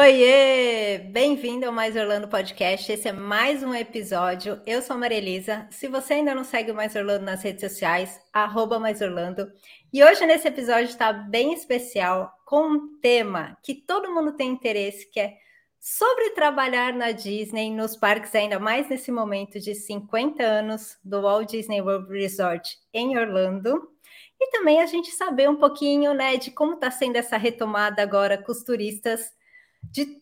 Oiê! Bem-vindo ao Mais Orlando Podcast. Esse é mais um episódio. Eu sou a Maria Elisa. Se você ainda não segue o Mais Orlando nas redes sociais, arroba Mais Orlando. E hoje, nesse episódio, está bem especial, com um tema que todo mundo tem interesse, que é sobre trabalhar na Disney, nos parques, ainda mais nesse momento de 50 anos do Walt Disney World Resort em Orlando. E também a gente saber um pouquinho né, de como está sendo essa retomada agora com os turistas de de,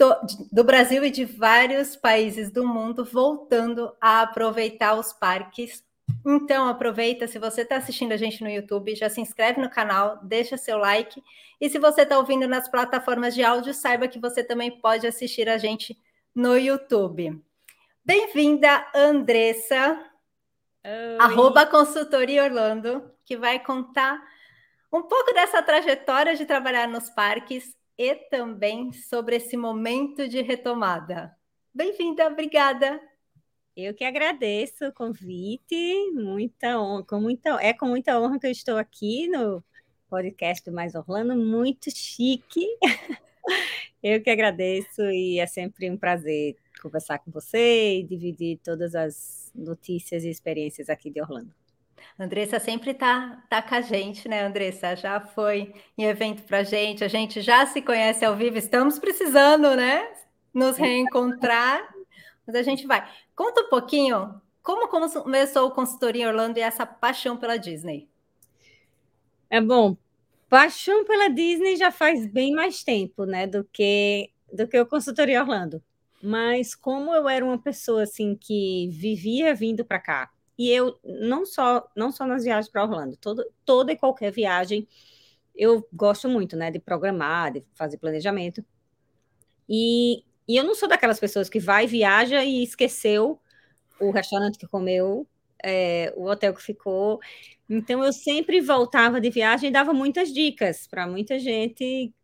do Brasil e de vários países do mundo voltando a aproveitar os parques. Então aproveita, se você está assistindo a gente no YouTube, já se inscreve no canal, deixa seu like. E se você está ouvindo nas plataformas de áudio, saiba que você também pode assistir a gente no YouTube. Bem-vinda, Andressa, Oi. arroba consultoria Orlando, que vai contar um pouco dessa trajetória de trabalhar nos parques e também sobre esse momento de retomada. Bem-vinda, obrigada. Eu que agradeço o convite, muita honra, com muita, é com muita honra que eu estou aqui no podcast do Mais Orlando, muito chique. Eu que agradeço e é sempre um prazer conversar com você e dividir todas as notícias e experiências aqui de Orlando. Andressa sempre tá, tá com a gente, né, Andressa? Já foi em evento para gente, a gente já se conhece ao vivo, estamos precisando, né, nos reencontrar, mas a gente vai. Conta um pouquinho como começou o consultoria Orlando e essa paixão pela Disney. É bom, paixão pela Disney já faz bem mais tempo, né, do que do que o consultoria Orlando. Mas como eu era uma pessoa assim que vivia vindo para cá, e eu não só não só nas viagens para Orlando, todo, toda e qualquer viagem eu gosto muito, né, de programar, de fazer planejamento. E, e eu não sou daquelas pessoas que vai, viaja e esqueceu o restaurante que comeu, é, o hotel que ficou. Então eu sempre voltava de viagem e dava muitas dicas para muita gente,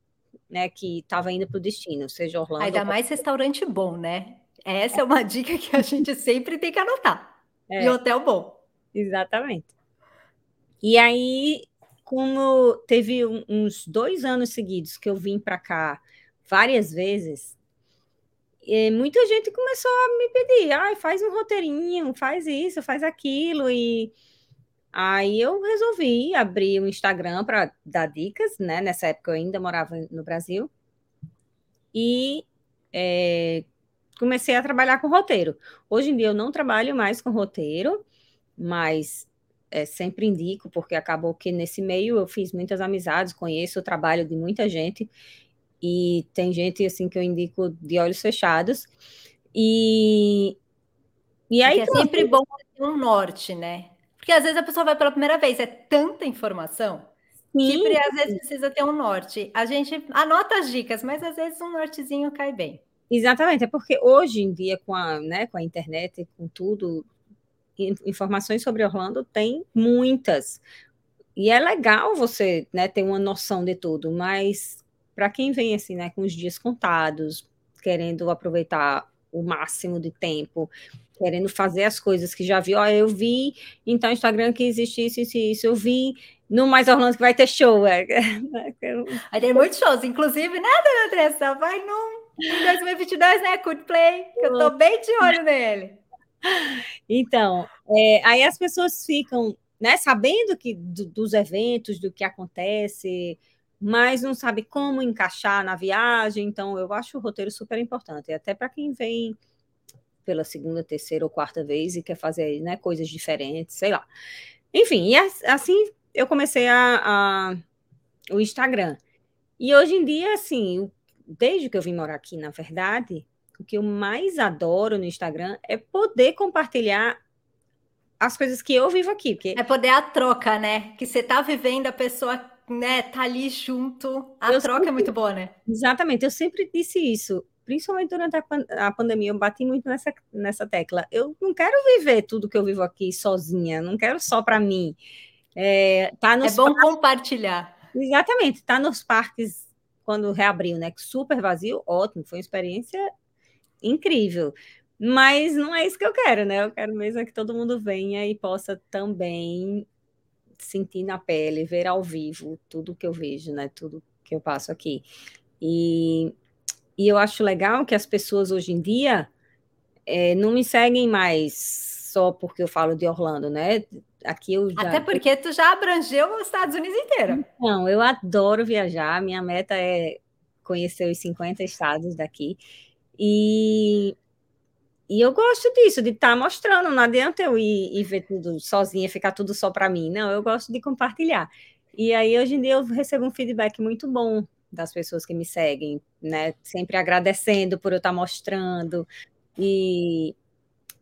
né, que estava indo para o destino, seja Orlando. Ainda mais restaurante bom, né? Essa é uma dica que a gente sempre tem que anotar. É. E hotel bom. Exatamente. E aí, como teve uns dois anos seguidos que eu vim para cá várias vezes, muita gente começou a me pedir, ah, faz um roteirinho, faz isso, faz aquilo, e aí eu resolvi abrir o um Instagram para dar dicas, né? Nessa época eu ainda morava no Brasil, e é, comecei a trabalhar com roteiro. Hoje em dia eu não trabalho mais com roteiro, mas é, sempre indico, porque acabou que nesse meio eu fiz muitas amizades, conheço o trabalho de muita gente, e tem gente assim que eu indico de olhos fechados. E, e aí. Porque é sempre bom ter um norte, né? Porque às vezes a pessoa vai pela primeira vez, é tanta informação. Sim. Que às vezes precisa ter um norte. A gente anota as dicas, mas às vezes um nortezinho cai bem. Exatamente, é porque hoje em dia, com a, né, com a internet, com tudo, informações sobre Orlando tem muitas. E é legal você né, ter uma noção de tudo, mas para quem vem assim, né, com os dias contados, querendo aproveitar o máximo de tempo, querendo fazer as coisas que já viu, ó, eu vi, então Instagram que existe isso, isso, isso, eu vi no Mais Orlando que vai ter show. É. Aí tem muitos shows, inclusive, né, Dona Andressa? Vai num em 2022, né? Coldplay, que eu tô bem de olho nele. Então, é, aí as pessoas ficam, né, sabendo que do, dos eventos, do que acontece, mas não sabe como encaixar na viagem. Então, eu acho o roteiro super importante, até para quem vem pela segunda, terceira ou quarta vez e quer fazer né, coisas diferentes, sei lá. Enfim, e assim eu comecei a, a, o Instagram. E hoje em dia, assim, desde que eu vim morar aqui, na verdade, o que eu mais adoro no Instagram é poder compartilhar as coisas que eu vivo aqui. Porque... É poder a troca, né? Que você tá vivendo, a pessoa né, tá ali junto. A eu troca é sempre... é muito boa, né? Exatamente, eu sempre disse isso. Principalmente durante a, pan a pandemia, eu bati muito nessa, nessa tecla. Eu não quero viver tudo que eu vivo aqui sozinha, não quero só para mim. É, tá é bom parques... compartilhar. Exatamente, tá nos parques quando reabriu, né? Super vazio, ótimo, foi uma experiência incrível. Mas não é isso que eu quero, né? Eu quero mesmo é que todo mundo venha e possa também sentir na pele, ver ao vivo tudo que eu vejo, né? Tudo que eu passo aqui. E e eu acho legal que as pessoas hoje em dia é, não me seguem mais só porque eu falo de Orlando, né? Aqui eu já... Até porque tu já abrangeu os Estados Unidos inteiro. Não, eu adoro viajar. Minha meta é conhecer os 50 estados daqui. E, e eu gosto disso, de estar tá mostrando. Não adianta eu ir, ir ver tudo sozinha, ficar tudo só para mim. Não, eu gosto de compartilhar. E aí, hoje em dia, eu recebo um feedback muito bom das pessoas que me seguem, né? Sempre agradecendo por eu estar mostrando. E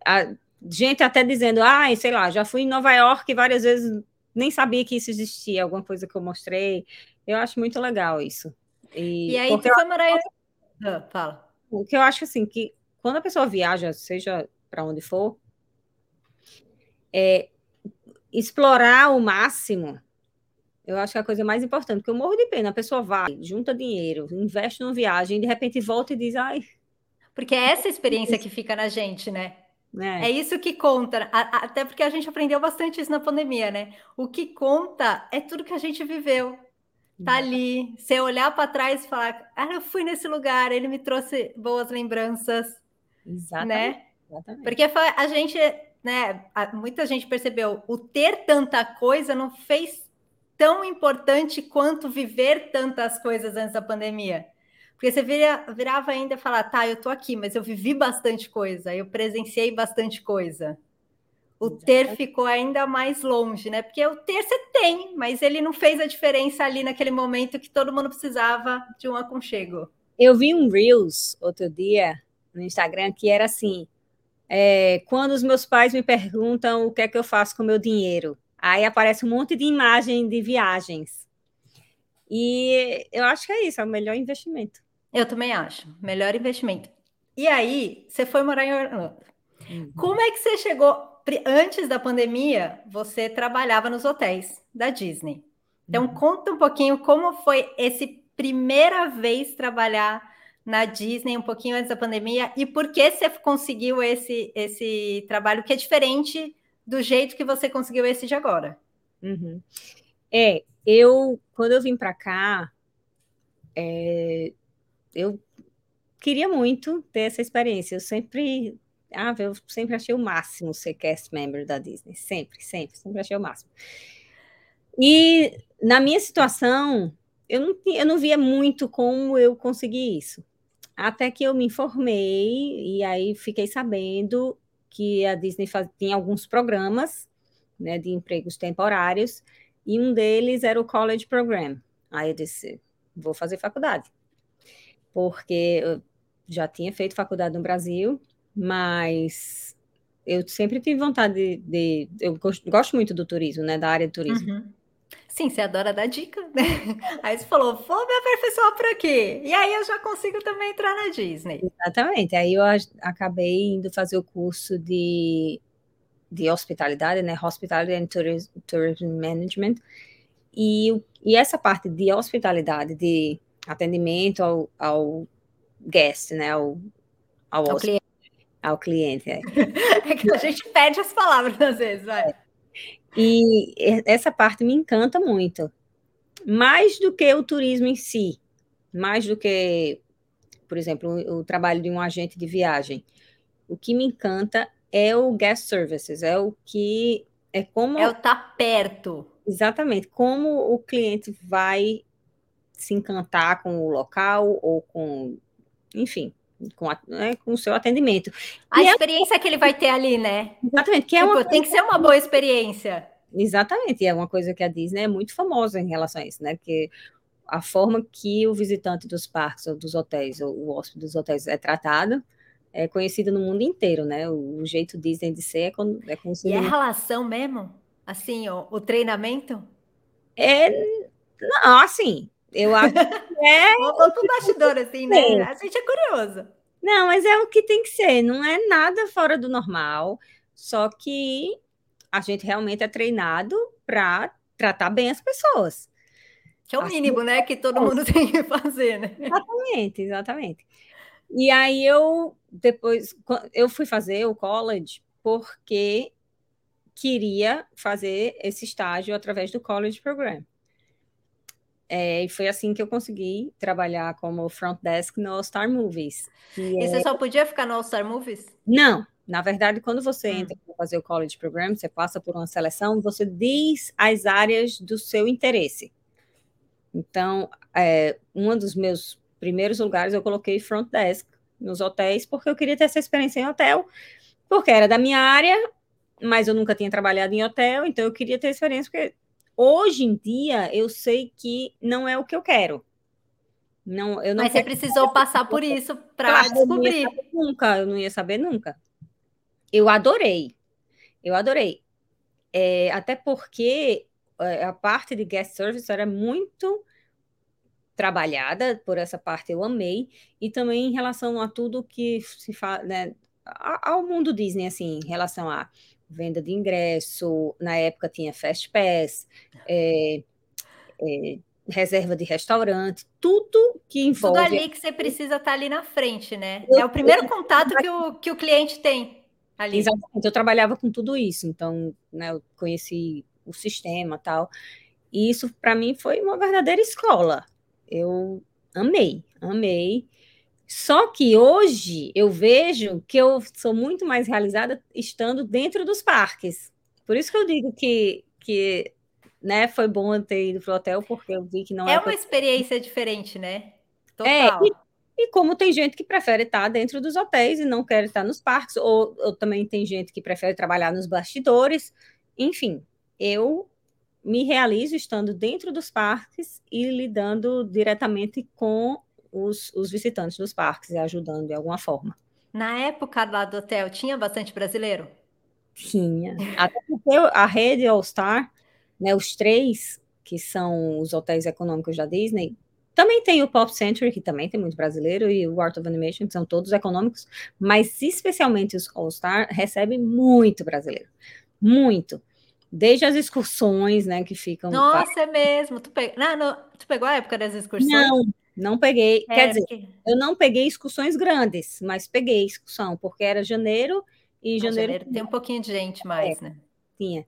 a gente até dizendo, ah, sei lá, já fui em Nova York várias vezes, nem sabia que isso existia, alguma coisa que eu mostrei. Eu acho muito legal isso. E, e aí, tu foi morar em... Ah, fala. O que eu acho assim, que quando a pessoa viaja, seja para onde for, é explorar o máximo eu acho que é a coisa mais importante, porque eu morro de pena. A pessoa vai, junta dinheiro, investe numa viagem, de repente volta e diz, ai. Porque é essa experiência que fica na gente, né? É. é isso que conta, até porque a gente aprendeu bastante isso na pandemia, né? O que conta é tudo que a gente viveu. Tá ali, você olhar para trás e falar, ah, eu fui nesse lugar, ele me trouxe boas lembranças, Exatamente. né? Exatamente. Porque a gente, né, muita gente percebeu, o ter tanta coisa não fez tão importante quanto viver tantas coisas antes da pandemia. Porque você vira, virava ainda e falar, tá, eu tô aqui, mas eu vivi bastante coisa, eu presenciei bastante coisa. O ter ficou ainda mais longe, né? Porque o ter você tem, mas ele não fez a diferença ali naquele momento que todo mundo precisava de um aconchego. Eu vi um Reels outro dia no Instagram que era assim: é, quando os meus pais me perguntam o que é que eu faço com o meu dinheiro, Aí aparece um monte de imagem de viagens. E eu acho que é isso, é o melhor investimento. Eu também acho, melhor investimento. E aí, você foi morar em Orlando. Uhum. Como é que você chegou? Antes da pandemia, você trabalhava nos hotéis da Disney. Então, uhum. conta um pouquinho como foi esse primeira vez trabalhar na Disney, um pouquinho antes da pandemia, e por que você conseguiu esse, esse trabalho que é diferente do jeito que você conseguiu esse de agora. Uhum. É, eu, quando eu vim para cá, é, eu queria muito ter essa experiência. Eu sempre, ah, eu sempre achei o máximo ser cast member da Disney. Sempre, sempre, sempre achei o máximo. E na minha situação, eu não, eu não via muito como eu consegui isso. Até que eu me informei e aí fiquei sabendo que a Disney faz, tinha alguns programas né, de empregos temporários, e um deles era o College Program. Aí eu disse, vou fazer faculdade, porque eu já tinha feito faculdade no Brasil, mas eu sempre tive vontade de, de eu gosto, gosto, muito do turismo, né, da área de turismo. Uhum. Sim, você adora dar dica, né? Aí você falou, vou me aperfeiçoar por aqui. E aí eu já consigo também entrar na Disney. Exatamente. Aí eu acabei indo fazer o curso de, de hospitalidade, né? Hospitality and Tourism, Tourism Management. E, e essa parte de hospitalidade, de atendimento ao, ao guest, né? Ao, ao, ao cliente. Ao cliente, é. é que a gente pede as palavras às vezes, vai. E essa parte me encanta muito. Mais do que o turismo em si, mais do que, por exemplo, o, o trabalho de um agente de viagem. O que me encanta é o guest services, é o que é como é o tá perto. Exatamente, como o cliente vai se encantar com o local ou com, enfim, com, a, né, com o seu atendimento. A e é experiência é... que ele vai ter ali, né? Exatamente. Que é tipo, uma tem que ser uma boa experiência. Exatamente, e é uma coisa que a Disney é muito famosa em relação a isso, né? Que a forma que o visitante dos parques ou dos hotéis, ou o hóspede dos hotéis é tratado, é conhecida no mundo inteiro, né? O, o jeito Disney de ser é, con é conhecido. E é relação mesmo? Assim, ó, o treinamento? É, não, assim, eu acho que é. Pro bastidor, assim, né? A gente é curioso. Não, mas é o que tem que ser, não é nada fora do normal, só que a gente realmente é treinado para tratar bem as pessoas. Que é o mínimo, assim, né? Que todo mundo tem que fazer, né? Exatamente, exatamente. E aí eu depois eu fui fazer o college porque queria fazer esse estágio através do college program. É, e foi assim que eu consegui trabalhar como front desk no All Star Movies. E é... você só podia ficar no All Star Movies? Não, na verdade, quando você hum. entra para fazer o college program, você passa por uma seleção, você diz as áreas do seu interesse. Então, é, um dos meus primeiros lugares eu coloquei front desk nos hotéis, porque eu queria ter essa experiência em hotel, porque era da minha área, mas eu nunca tinha trabalhado em hotel, então eu queria ter experiência, porque Hoje em dia, eu sei que não é o que eu quero. Não, eu não Mas você precisou passar por isso para claro, descobrir. Eu nunca, eu não ia saber nunca. Eu adorei. Eu adorei. É, até porque é, a parte de guest service era muito trabalhada, por essa parte eu amei, e também em relação a tudo que se fala, né, ao mundo Disney, assim, em relação a venda de ingresso, na época tinha Fast Pass, é, é, reserva de restaurante, tudo que envolve. Tudo ali que você precisa estar ali na frente, né? Eu, é o primeiro contato que o, que o cliente tem ali. Exatamente, eu trabalhava com tudo isso, então né, eu conheci o sistema tal. E isso, para mim, foi uma verdadeira escola. Eu amei, amei. Só que hoje eu vejo que eu sou muito mais realizada estando dentro dos parques. Por isso que eu digo que, que né, foi bom eu ter ido para o hotel, porque eu vi que não é. É uma experiência diferente, né? É, Total. É, e, e, como tem gente que prefere estar dentro dos hotéis e não quer estar nos parques, ou, ou também tem gente que prefere trabalhar nos bastidores. Enfim, eu me realizo estando dentro dos parques e lidando diretamente com os, os visitantes dos parques e ajudando de alguma forma. Na época lá do hotel, tinha bastante brasileiro? Tinha. Até porque a rede All Star, né, os três, que são os hotéis econômicos da Disney, também tem o Pop Century, que também tem muito brasileiro, e o Art of Animation, que são todos econômicos, mas especialmente os All Star recebem muito brasileiro. Muito. Desde as excursões, né, que ficam. Nossa, é mesmo. Tu, pe... não, não, tu pegou a época das excursões? Não, não peguei, é, quer dizer, porque... eu não peguei excursões grandes, mas peguei excursão, porque era janeiro e janeiro. janeiro tem um pouquinho de gente mais, é, né? Tinha.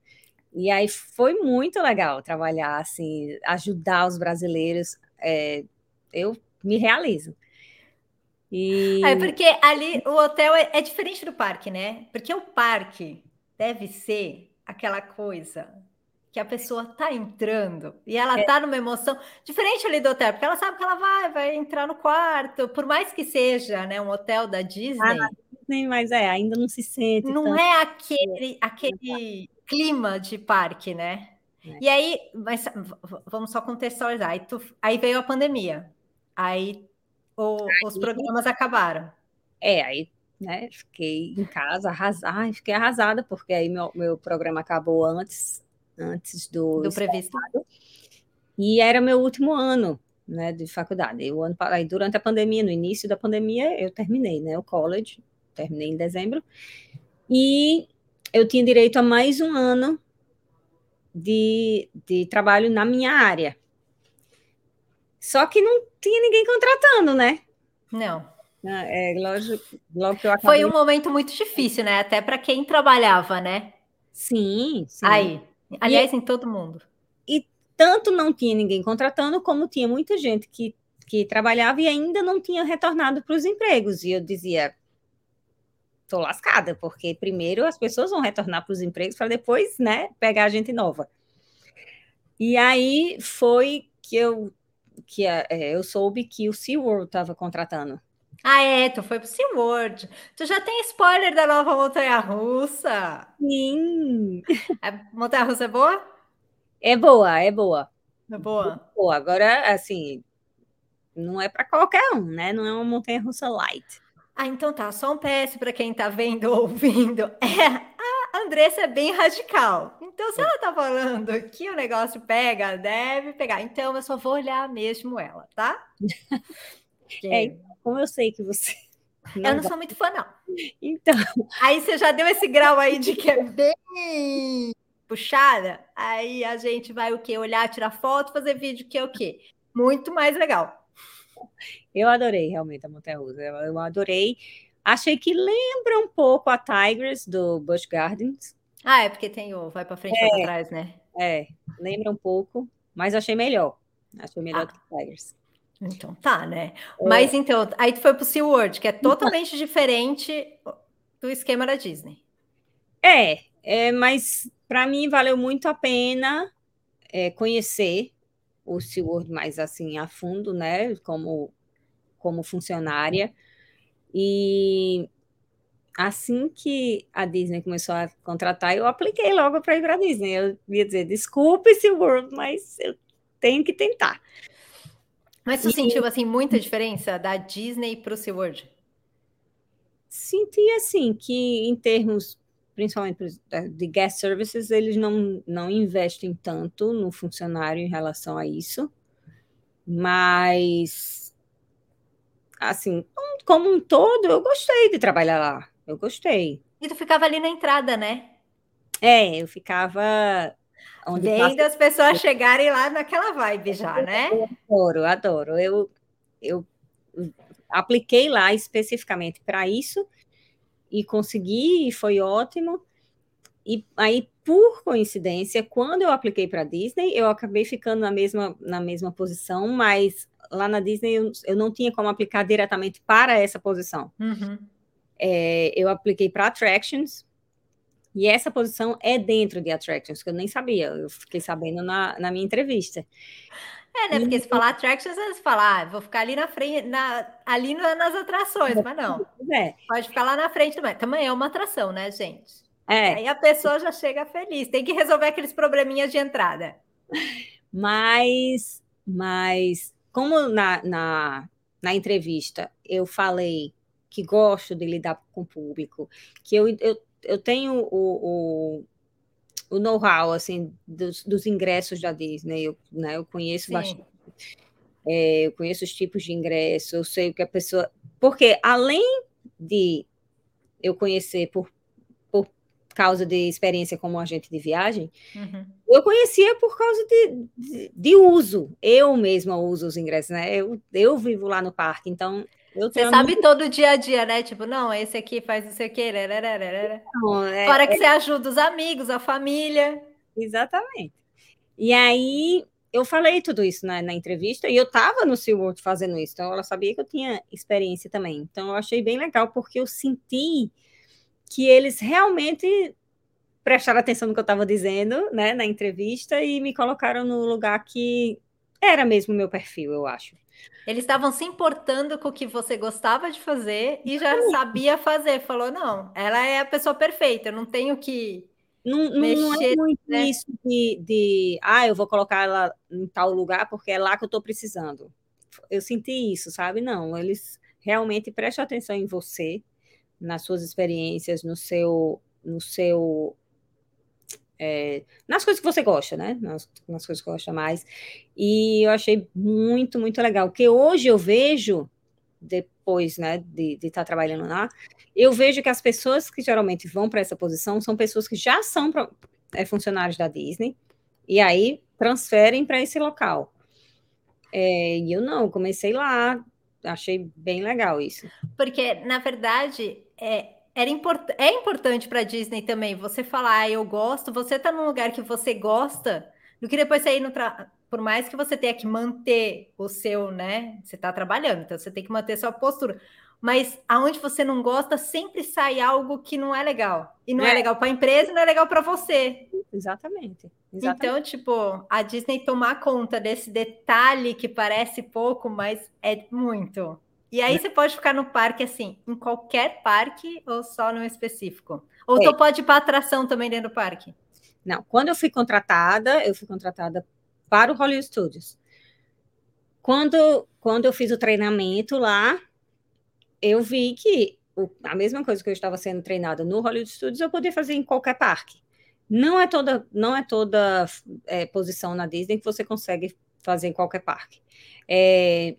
E aí foi muito legal trabalhar, assim, ajudar os brasileiros. É, eu me realizo. E... É porque ali o hotel é, é diferente do parque, né? Porque o parque deve ser aquela coisa que a pessoa tá entrando e ela é. tá numa emoção diferente ali do hotel, porque ela sabe que ela vai, vai entrar no quarto, por mais que seja, né, um hotel da Disney. Ah, Disney mas é, ainda não se sente. Não tanto. é aquele, aquele clima de parque, né? É. E aí, mas vamos só contextualizar. Aí, tu, aí veio a pandemia. Aí, o, aí, os programas acabaram. É, aí né, fiquei em casa, arrasada, fiquei arrasada, porque aí meu, meu programa acabou antes antes do, do previsto. E era meu último ano né, de faculdade. O ano, aí, durante a pandemia, no início da pandemia, eu terminei né, o college, terminei em dezembro, e eu tinha direito a mais um ano de, de trabalho na minha área. Só que não tinha ninguém contratando, né? Não. Ah, é, lógico, logo que eu acabei... Foi um momento muito difícil, né? Até para quem trabalhava, né? Sim, sim. Aí. Aliás, e, em todo mundo. E tanto não tinha ninguém contratando, como tinha muita gente que, que trabalhava e ainda não tinha retornado para os empregos. E eu dizia, tô lascada, porque primeiro as pessoas vão retornar para os empregos para depois, né, pegar a gente nova. E aí foi que eu que é, eu soube que o SeaWorld estava contratando. Ah, é, tu foi pro SeaWorld. Tu já tem spoiler da nova montanha-russa? Sim. A montanha-russa é boa? É boa, é boa. É boa. boa. Agora, assim, não é para qualquer um, né? Não é uma montanha-russa light. Ah, então tá. Só um PS para quem tá vendo ou ouvindo. É, a Andressa é bem radical. Então, se ela tá falando que o negócio pega, deve pegar. Então, eu só vou olhar mesmo ela, tá? É, como eu sei que você. Não eu não vai. sou muito fã, não. Então. Aí você já deu esse grau aí de que é bem puxada. Aí a gente vai o quê? Olhar, tirar foto, fazer vídeo, que é o quê? Muito mais legal. Eu adorei realmente a Montanha Russa. Eu adorei. Achei que lembra um pouco a Tigers do Busch Gardens. Ah, é porque tem o vai para frente e é, para trás, né? É, lembra um pouco, mas achei melhor. Achei melhor ah. que Tigers. Então tá, né? É. Mas então, aí tu foi pro SeaWorld, que é totalmente diferente do esquema da Disney. É, é mas para mim valeu muito a pena é, conhecer o SeaWorld mais assim a fundo, né? Como, como funcionária. E assim que a Disney começou a contratar, eu apliquei logo para ir para a Disney. Eu ia dizer, desculpe SeaWorld, mas eu tenho que tentar. Mas você e... sentiu assim muita diferença da Disney para o SeaWorld? Senti assim que em termos principalmente de guest services, eles não, não investem tanto no funcionário em relação a isso, mas assim, como um todo, eu gostei de trabalhar lá. Eu gostei. E tu ficava ali na entrada, né? É, eu ficava onde Vendo passa... as pessoas chegarem lá naquela vibe já, né? Eu adoro, adoro. Eu, eu apliquei lá especificamente para isso e consegui, e foi ótimo. E aí, por coincidência, quando eu apliquei para a Disney, eu acabei ficando na mesma, na mesma posição, mas lá na Disney eu, eu não tinha como aplicar diretamente para essa posição. Uhum. É, eu apliquei para Attractions, e essa posição é dentro de Attractions, que eu nem sabia, eu fiquei sabendo na, na minha entrevista. É, né? Porque se falar attractions, você fala, ah, vou ficar ali na frente, na, ali nas atrações, mas não. É. Pode ficar lá na frente também. Também é uma atração, né, gente? É. Aí a pessoa já chega feliz. Tem que resolver aqueles probleminhas de entrada. Mas, mas como na, na, na entrevista eu falei que gosto de lidar com o público, que eu, eu, eu tenho o, o o know-how assim dos, dos, ingressos da Disney, eu, né, eu conheço Sim. bastante. É, eu conheço os tipos de ingresso, eu sei o que a pessoa. Porque além de eu conhecer por, por causa de experiência como agente de viagem, uhum. eu conhecia por causa de, de, de, uso. Eu mesma uso os ingressos, né? Eu, eu vivo lá no parque, então você sabe muito... todo dia a dia, né? Tipo, não, esse aqui faz isso aqui. Não, é, Fora que é... você ajuda os amigos, a família. Exatamente. E aí eu falei tudo isso na, na entrevista e eu estava no SeaWorld fazendo isso, então ela sabia que eu tinha experiência também. Então eu achei bem legal porque eu senti que eles realmente prestaram atenção no que eu estava dizendo, né, na entrevista e me colocaram no lugar que era mesmo o meu perfil, eu acho. Eles estavam se importando com o que você gostava de fazer e já sabia fazer. Falou, não, ela é a pessoa perfeita, eu não tenho que. Não, não, mexer, não é muito né? isso de, de, ah, eu vou colocar ela em tal lugar porque é lá que eu estou precisando. Eu senti isso, sabe? Não, eles realmente prestam atenção em você, nas suas experiências, no seu, no seu é, nas coisas que você gosta, né? Nas, nas, coisas que gosta mais. E eu achei muito, muito legal. Porque hoje eu vejo, depois né, de estar tá trabalhando lá, eu vejo que as pessoas que geralmente vão para essa posição são pessoas que já são é, funcionários da Disney e aí transferem para esse local. É, e eu não, comecei lá, achei bem legal isso. Porque, na verdade, é, era import é importante para Disney também você falar, ah, eu gosto, você tá num lugar que você gosta, do que depois sair no por mais que você tenha que manter o seu, né? Você está trabalhando, então você tem que manter sua postura. Mas aonde você não gosta, sempre sai algo que não é legal. E não é, é legal para a empresa, não é legal para você. Exatamente, exatamente. Então, tipo, a Disney tomar conta desse detalhe que parece pouco, mas é muito. E aí você pode ficar no parque assim, em qualquer parque ou só no específico? Ou é. tu pode ir para atração também dentro do parque? Não, quando eu fui contratada, eu fui contratada para o Hollywood Studios. Quando, quando eu fiz o treinamento lá, eu vi que o, a mesma coisa que eu estava sendo treinada no Hollywood Studios, eu podia fazer em qualquer parque. Não é toda, não é toda é, posição na Disney que você consegue fazer em qualquer parque. É,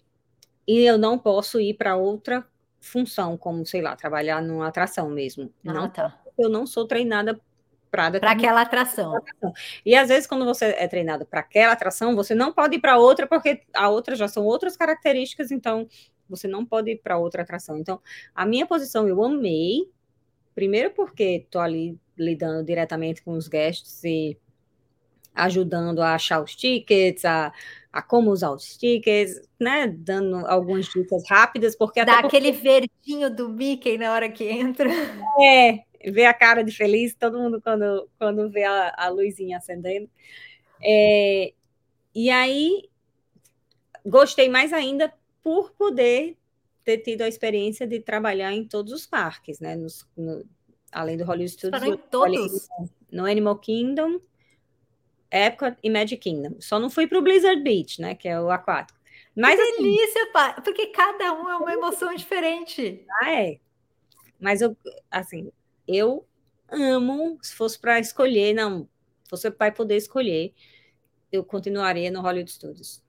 e eu não posso ir para outra função, como, sei lá, trabalhar numa atração mesmo. Ah, não, tá. Eu não sou treinada para aquela atração. E às vezes, quando você é treinado para aquela atração, você não pode ir para outra, porque a outra já são outras características, então você não pode ir para outra atração. Então, a minha posição eu amei, primeiro porque estou ali lidando diretamente com os guests e ajudando a achar os tickets, a, a como usar os tickets, né? Dando algumas dicas rápidas, porque Dá aquele verdinho do Mickey na hora que entra. É, ver a cara de feliz, todo mundo quando, quando vê a, a luzinha acendendo. É, e aí, gostei mais ainda por poder ter tido a experiência de trabalhar em todos os parques, né? Nos, no, além do Hollywood Studios. Em todos? No Animal Kingdom, Epcot e Magic Kingdom. Só não fui para o Blizzard Beach, né? Que é o aquático. Mas, que assim, delícia, assim, porque cada um é uma emoção diferente. Ah, é. Mas eu, assim, eu amo, se fosse para escolher, não, se fosse para poder escolher, eu continuaria no Hollywood Studios.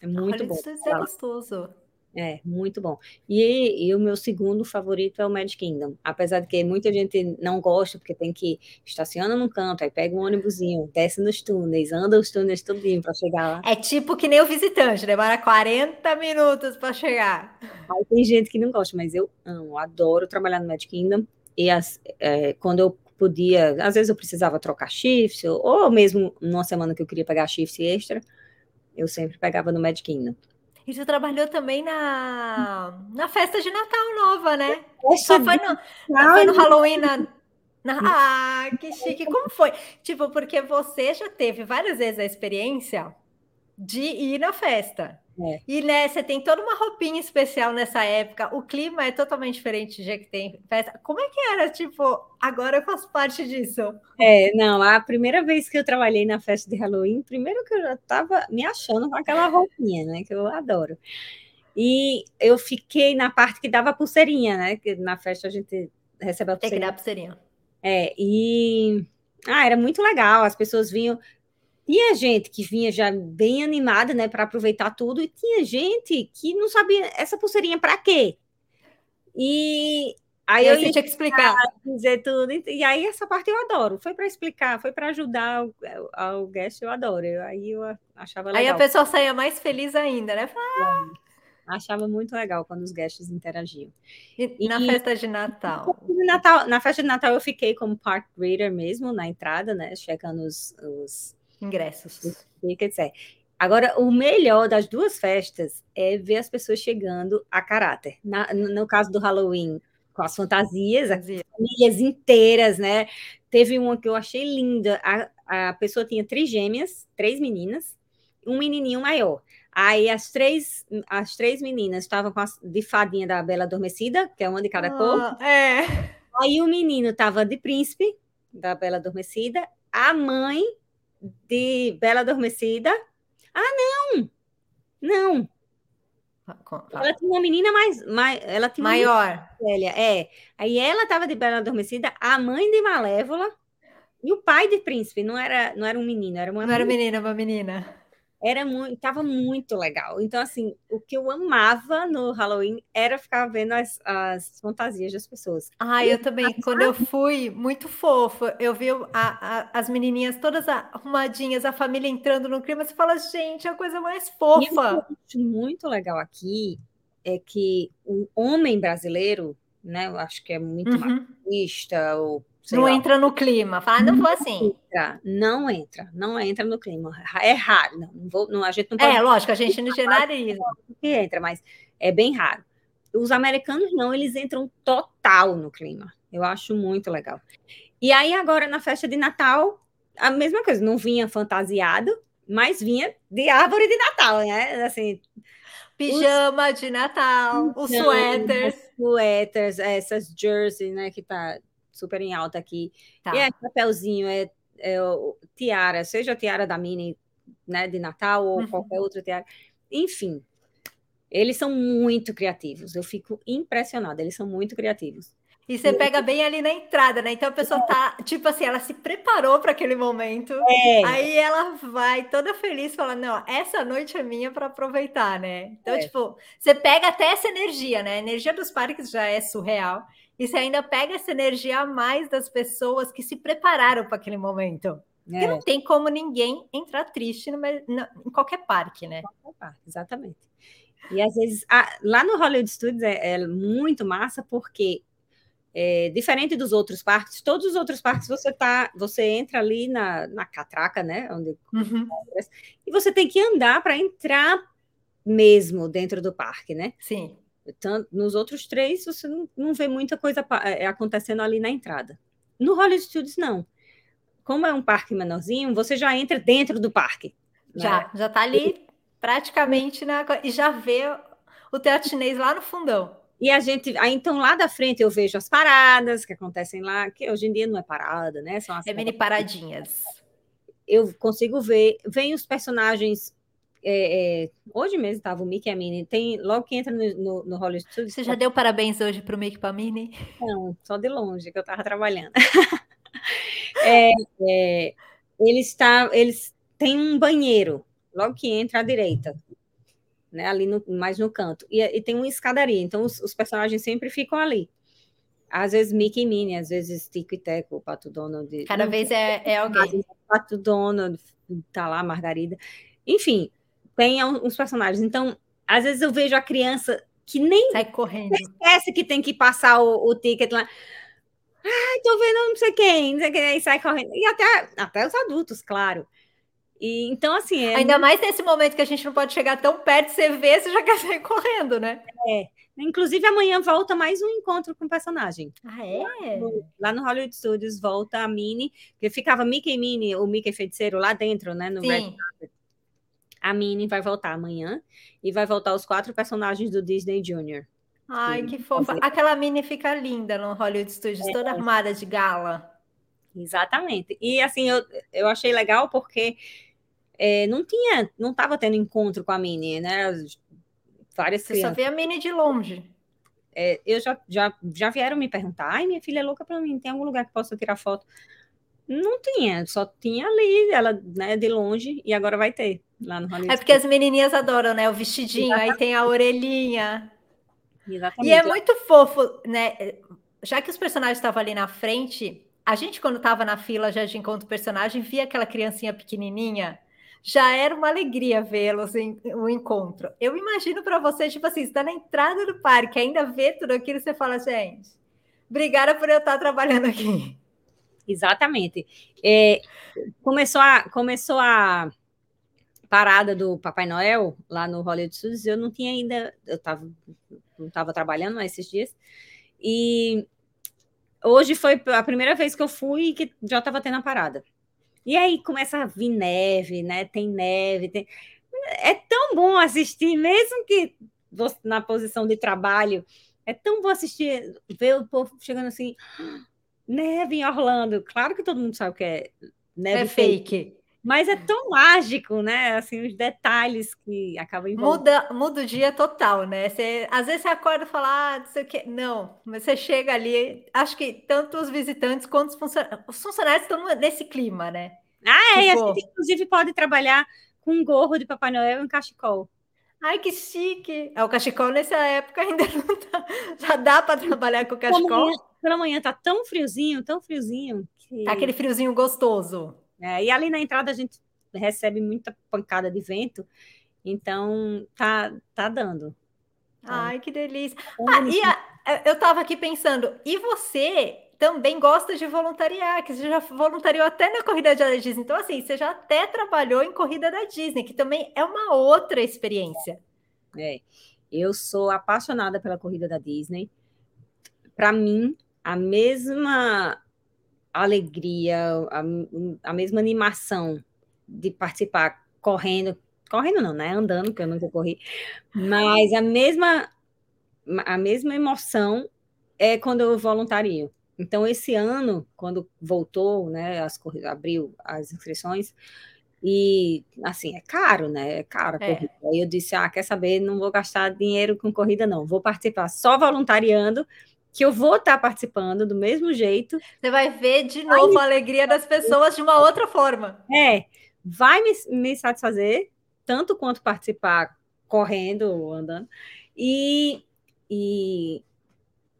É muito Hollywood bom. Studios é gostoso. É, muito bom. E, e, o meu segundo favorito é o Magic Kingdom. Apesar de que muita gente não gosta, porque tem que estaciona num canto, aí pega um ônibusinho, desce nos túneis, anda os túneis tudinho para chegar lá. É tipo que nem o visitante, demora 40 minutos para chegar. Aí tem gente que não gosta, mas eu amo, adoro trabalhar no Magic Kingdom. E as, é, quando eu podia, às vezes eu precisava trocar shift, ou, ou mesmo numa semana que eu queria pegar shift extra, eu sempre pegava no Magic Kingdom. E você trabalhou também na, na festa de Natal nova, né? Só foi no, foi no Halloween na, na, Ah, que chique. Como foi? Tipo, porque você já teve várias vezes a experiência de ir na festa. É. E né, você tem toda uma roupinha especial nessa época. O clima é totalmente diferente do dia que tem festa. Como é que era? Tipo, agora eu faço parte disso. É, não, a primeira vez que eu trabalhei na festa de Halloween, primeiro que eu já estava me achando com aquela roupinha, né? Que eu adoro. E eu fiquei na parte que dava pulseirinha, né? Que na festa a gente recebe a pulseirinha. Tem que dar pulseirinha. É, e. Ah, era muito legal. As pessoas vinham tinha gente que vinha já bem animada, né, para aproveitar tudo, e tinha gente que não sabia essa pulseirinha para quê. E aí, e aí eu tinha que explicar, dizer tudo. E aí essa parte eu adoro. Foi para explicar, foi para ajudar o, o guest, eu adoro. Eu, aí eu achava legal. Aí a pessoa saía mais feliz ainda, né? Ah! Achava muito legal quando os guests interagiam. E, e na festa de Natal? Natal? Na festa de Natal eu fiquei como park reader mesmo, na entrada, né? Checando os, os ingressos. Tickets, é. Agora, o melhor das duas festas é ver as pessoas chegando a caráter. Na, no caso do Halloween, com as fantasias, as famílias inteiras, né? Teve uma que eu achei linda. A, a pessoa tinha três gêmeas, três meninas, um menininho maior. Aí as três, as três meninas estavam com a, de fadinha da Bela Adormecida, que é uma de cada ah, cor. É. Aí o menino estava de príncipe, da Bela Adormecida. A mãe de Bela Adormecida. Ah, não! Não. Ela tinha uma menina mais. mais ela tinha Maior. Velha, é. Aí ela estava de Bela Adormecida, a mãe de Malévola e o pai de Príncipe. Não era, não era um menino, era uma Não era menina, uma menina era muito, tava muito legal. Então, assim, o que eu amava no Halloween era ficar vendo as, as fantasias das pessoas. Ah, eu também. Quando eu fui, muito fofo, eu vi a, a, as menininhas todas arrumadinhas, a família entrando no clima, você fala, gente, é a coisa mais fofa. E o que eu acho muito legal aqui é que o homem brasileiro, né, eu acho que é muito uhum. machista, ou não lá. entra no clima, fala, não, não vou assim. Entra, não entra, não entra no clima. É raro, não, não vou, não, a gente não pode. É, lógico, a gente não generaliza. Que entra, mas é bem raro. Os americanos não, eles entram total no clima. Eu acho muito legal. E aí, agora, na festa de Natal, a mesma coisa, não vinha fantasiado, mas vinha de árvore de Natal, né? Assim, Pijama os... de Natal, os suéteres. Suéteres, essas jerseys, né, que tá super em alta aqui. Tá. E é chapéuzinho, é, é tiara, seja a tiara da Mini, né, de Natal ou uhum. qualquer outra tiara. Enfim, eles são muito criativos. Eu fico impressionada, eles são muito criativos. E você pega bem ali na entrada, né? Então a pessoa tá, tipo assim, ela se preparou para aquele momento. É. Aí ela vai toda feliz, falando: Não, essa noite é minha para aproveitar, né? Então, é. tipo, você pega até essa energia, né? A energia dos parques já é surreal. E você ainda pega essa energia a mais das pessoas que se prepararam para aquele momento. É. Que não tem como ninguém entrar triste em qualquer parque, né? Qualquer parque, exatamente. E às vezes, lá no Hollywood Studios é, é muito massa porque É, diferente dos outros parques, todos os outros parques você tá, você entra ali na, na catraca, né? Onde, uhum. E você tem que andar para entrar mesmo dentro do parque, né? Sim. Nos outros três, você não, não vê muita coisa é, acontecendo ali na entrada. No Hollywood Studios, não. Como é um parque menorzinho, você já entra dentro do parque. Já, né? já tá ali praticamente na. E já vê o teatro chinês lá no fundão. E a gente, aí então lá da frente eu vejo as paradas que acontecem lá, que hoje em dia não é parada, né? São as é mini paradinhas. Eu consigo ver, vem os personagens. É, é, hoje mesmo estava o Mickey e a Minnie. Tem, logo que entra no, no, no Hollywood Studios. Você já deu parabéns hoje para o Mickey e para a Minnie? Não, só de longe, que eu estava trabalhando. é, é, eles, tá, eles têm um banheiro, logo que entra à direita né, ali no, mais no canto. E, e tem uma escadaria, então os, os, personagens sempre ficam ali. Às vezes Mickey e Minnie, às vezes Tico e Teco, o Pato Donald. Cada não, vez é, é alguém. Pato Donald, tá lá, Margarida. Enfim, tem uns personagens. Então, às vezes eu vejo a criança que nem sai correndo. Esquece que tem que passar o, o ticket lá. Ai, tô vendo não sei quem, não sei quem, aí sai correndo. E até, até os adultos, claro. E, então, assim. É Ainda mais nesse momento que a gente não pode chegar tão perto, você vê, você já quer sair correndo, né? É. Inclusive, amanhã volta mais um encontro com o personagem. Ah, é? Lá no, Hollywood Studios volta a Minnie, que ficava Mickey e Minnie, o Mickey feiticeiro lá dentro, né? No Sim. Red a Minnie vai voltar amanhã e vai voltar os quatro personagens do Disney Junior. Ai, que fofa. Aquela Minnie fica linda no Hollywood Studios, é. toda armada de gala. Exatamente. E assim, eu, eu achei legal porque é, não tinha, não estava tendo encontro com a Minnie, né? Várias Você crianças. só vê a Minnie de longe. É, eu já, já, já vieram me perguntar, ai, minha filha é louca para mim, tem algum lugar que possa tirar foto? Não tinha, só tinha ali, ela, né, de longe, e agora vai ter lá no Hollywood. É porque as menininhas adoram, né, o vestidinho, Exatamente. aí tem a orelhinha. Exatamente. E é muito fofo, né, já que os personagens estavam ali na frente, a gente quando estava na fila já de encontro personagem, via aquela criancinha pequenininha, já era uma alegria vê-los em um encontro. Eu imagino para você, tipo assim, está na entrada do parque, ainda vê tudo aquilo, você fala, gente, obrigada por eu estar trabalhando aqui. Exatamente. É, começou, a, começou a parada do Papai Noel lá no Hollywood Studios, eu não tinha ainda, eu tava, não estava trabalhando esses dias, e hoje foi a primeira vez que eu fui e que já estava tendo a parada. E aí começa a vir neve, né? Tem neve, tem... é tão bom assistir, mesmo que na posição de trabalho, é tão bom assistir, ver o povo chegando assim, neve em Orlando. Claro que todo mundo sabe que é neve é fake. fake. Mas é tão mágico, né? Assim, os detalhes que acabam envolvendo. Muda, muda o dia total, né? Você, às vezes você acorda e fala, ah, não sei o quê. Não, mas você chega ali, acho que tanto os visitantes quanto os funcionários. Os funcionários estão nesse clima, né? Ah, é, tipo... a gente inclusive pode trabalhar com um gorro de Papai Noel e um cachecol. Ai, que chique! É, o cachecol nessa época ainda não tá. Já dá para trabalhar com o cachecol? Pela manhã, pela manhã tá tão friozinho, tão friozinho. Que... Tá aquele friozinho gostoso. É, e ali na entrada a gente recebe muita pancada de vento, então tá, tá dando. Ai, que delícia. Ah, e a, eu estava aqui pensando, e você também gosta de voluntariar, que você já voluntariou até na corrida da Disney. Então, assim, você já até trabalhou em corrida da Disney, que também é uma outra experiência. É, eu sou apaixonada pela corrida da Disney. Para mim, a mesma alegria, a, a mesma animação de participar correndo, correndo não, né? Andando, porque eu nunca corri, mas a mesma a mesma emoção é quando eu voluntario. Então, esse ano, quando voltou, né, as abriu as inscrições, e assim, é caro, né? É caro a é. Aí eu disse: ah, quer saber? Não vou gastar dinheiro com corrida, não. Vou participar só voluntariando que eu vou estar participando do mesmo jeito. Você vai ver de novo a alegria das pessoas de uma outra forma. É, vai me, me satisfazer, tanto quanto participar correndo ou andando. E, e,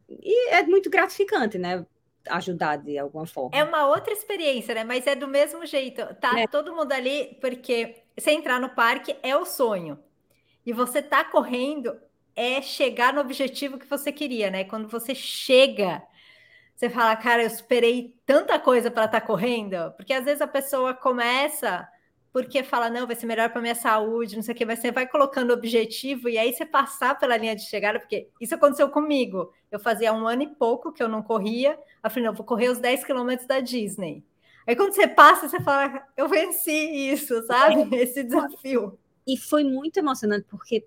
e é muito gratificante, né? Ajudar de alguma forma. É uma outra experiência, né? Mas é do mesmo jeito. Tá é. todo mundo ali, porque você entrar no parque é o sonho. E você tá correndo é chegar no objetivo que você queria, né? Quando você chega Você fala, cara, eu superei tanta coisa para estar tá correndo, porque às vezes a pessoa começa porque fala, não, vai ser melhor para minha saúde, não sei o que, mas você vai colocando objetivo e aí você passar pela linha de chegada, porque isso aconteceu comigo. Eu fazia um ano e pouco que eu não corria, eu falei, não, vou correr os 10 quilômetros da Disney. Aí quando você passa, você fala, eu venci isso, sabe? Esse desafio. E foi muito emocionante, porque,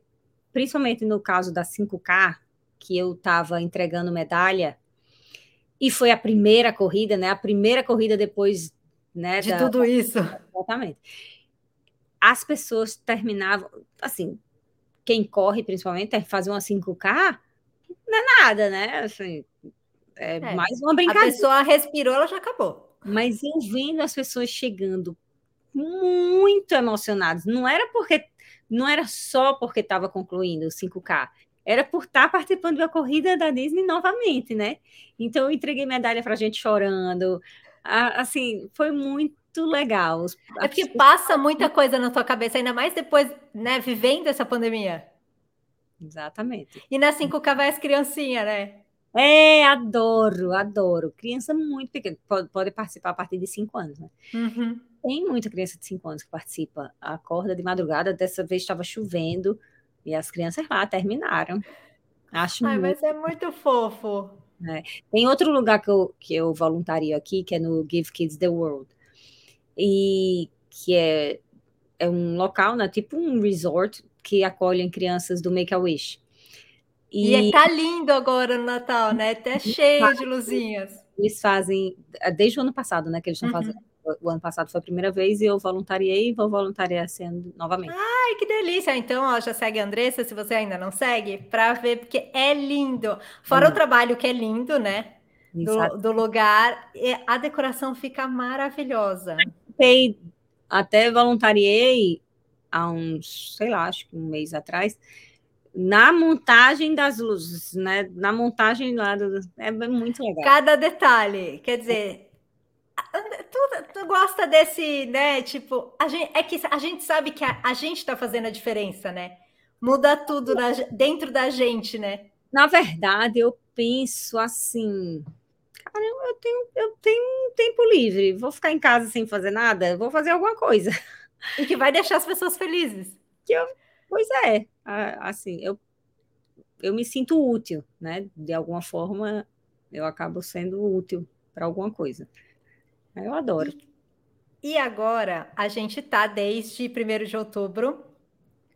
principalmente no caso da 5K, que eu estava entregando medalha, e foi a primeira corrida, né? A primeira corrida depois né, de da, tudo isso. Exatamente as pessoas terminavam, assim, quem corre principalmente, fazer uma 5K, não é nada, né? Assim, é, é mais uma brincadeira. A pessoa respirou, ela já acabou. Mas eu vendo as pessoas chegando muito emocionadas, não era porque não era só porque estava concluindo o 5K, era por estar tá participando da corrida da Disney novamente, né? Então eu entreguei medalha para gente chorando, assim, foi muito legal. É porque passa muita coisa na tua cabeça, ainda mais depois, né, vivendo essa pandemia. Exatamente. E na 5K vai as criancinhas, né? É, adoro, adoro. Criança muito pequena, pode, pode participar a partir de 5 anos, né? Uhum. Tem muita criança de 5 anos que participa. Acorda de madrugada, dessa vez estava chovendo e as crianças lá terminaram. Acho Ai, muito... mas é muito fofo. É. Tem outro lugar que eu, que eu voluntario aqui, que é no Give Kids the World e que é, é um local, né, tipo um resort que acolhem crianças do Make-A-Wish. E, e tá lindo agora no Natal, né? Até cheio de luzinhas. Eles fazem, é, desde o ano passado, né, que eles estão uhum. fazendo. O ano passado foi a primeira vez e eu voluntariei e vou voluntariar sendo novamente. Ai, que delícia! Então, ó, já segue a Andressa, se você ainda não segue, para ver, porque é lindo. Fora hum. o trabalho que é lindo, né? Do, do, lugar, a decoração fica maravilhosa participei, até voluntariei há uns, sei lá, acho que um mês atrás, na montagem das luzes, né? Na montagem lá do, é muito legal. Cada detalhe, quer dizer, tu, tu gosta desse, né? Tipo, a gente, é que a gente sabe que a, a gente está fazendo a diferença, né? Muda tudo na, dentro da gente, né? Na verdade, eu penso assim, cara, eu tenho, eu tenho um tempo livre, vou ficar em casa sem fazer nada, vou fazer alguma coisa. E que vai deixar as pessoas felizes. Que eu, pois é, assim, eu, eu me sinto útil, né? De alguma forma, eu acabo sendo útil para alguma coisa. Eu adoro. E agora, a gente está desde 1 de outubro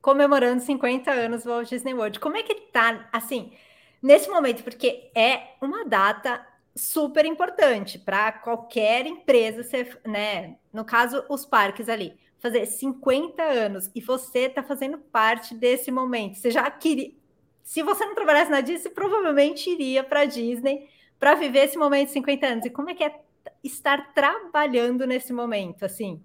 comemorando 50 anos do Walt Disney World. Como é que tá, assim, nesse momento? Porque é uma data super importante para qualquer empresa ser, né? No caso, os parques ali, fazer 50 anos e você está fazendo parte desse momento. Você já queria. Se você não trabalhasse na Disney, provavelmente iria para a Disney para viver esse momento de 50 anos. E como é que é estar trabalhando nesse momento, assim,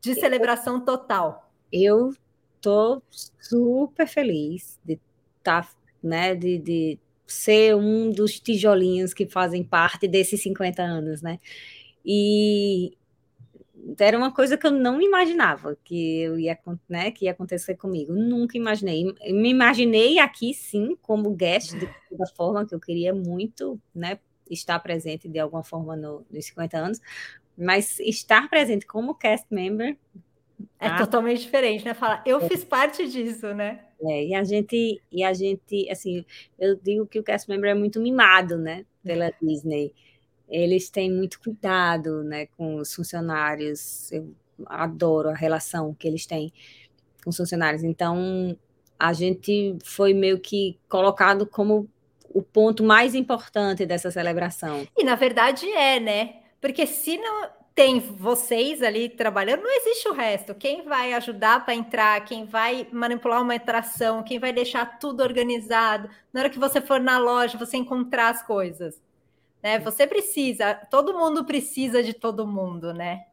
de celebração total? Eu tô super feliz de estar, tá, né, de, de ser um dos tijolinhos que fazem parte desses 50 anos, né? E era uma coisa que eu não imaginava que eu ia, né, que ia acontecer comigo. Nunca imaginei. Me imaginei aqui sim como guest de toda forma que eu queria muito, né, estar presente de alguma forma no, nos 50 anos, mas estar presente como cast member é ah. totalmente diferente, né? Falar, eu é. fiz parte disso, né? É, e a gente, e a gente, assim, eu digo que o cast member é muito mimado, né, pela Disney. Eles têm muito cuidado, né, com os funcionários. Eu adoro a relação que eles têm com os funcionários. Então, a gente foi meio que colocado como o ponto mais importante dessa celebração. E na verdade é, né? Porque se não, tem vocês ali trabalhando, não existe o resto. Quem vai ajudar para entrar, quem vai manipular uma atração, quem vai deixar tudo organizado, na hora que você for na loja, você encontrar as coisas. Né? Você precisa, todo mundo precisa de todo mundo, né?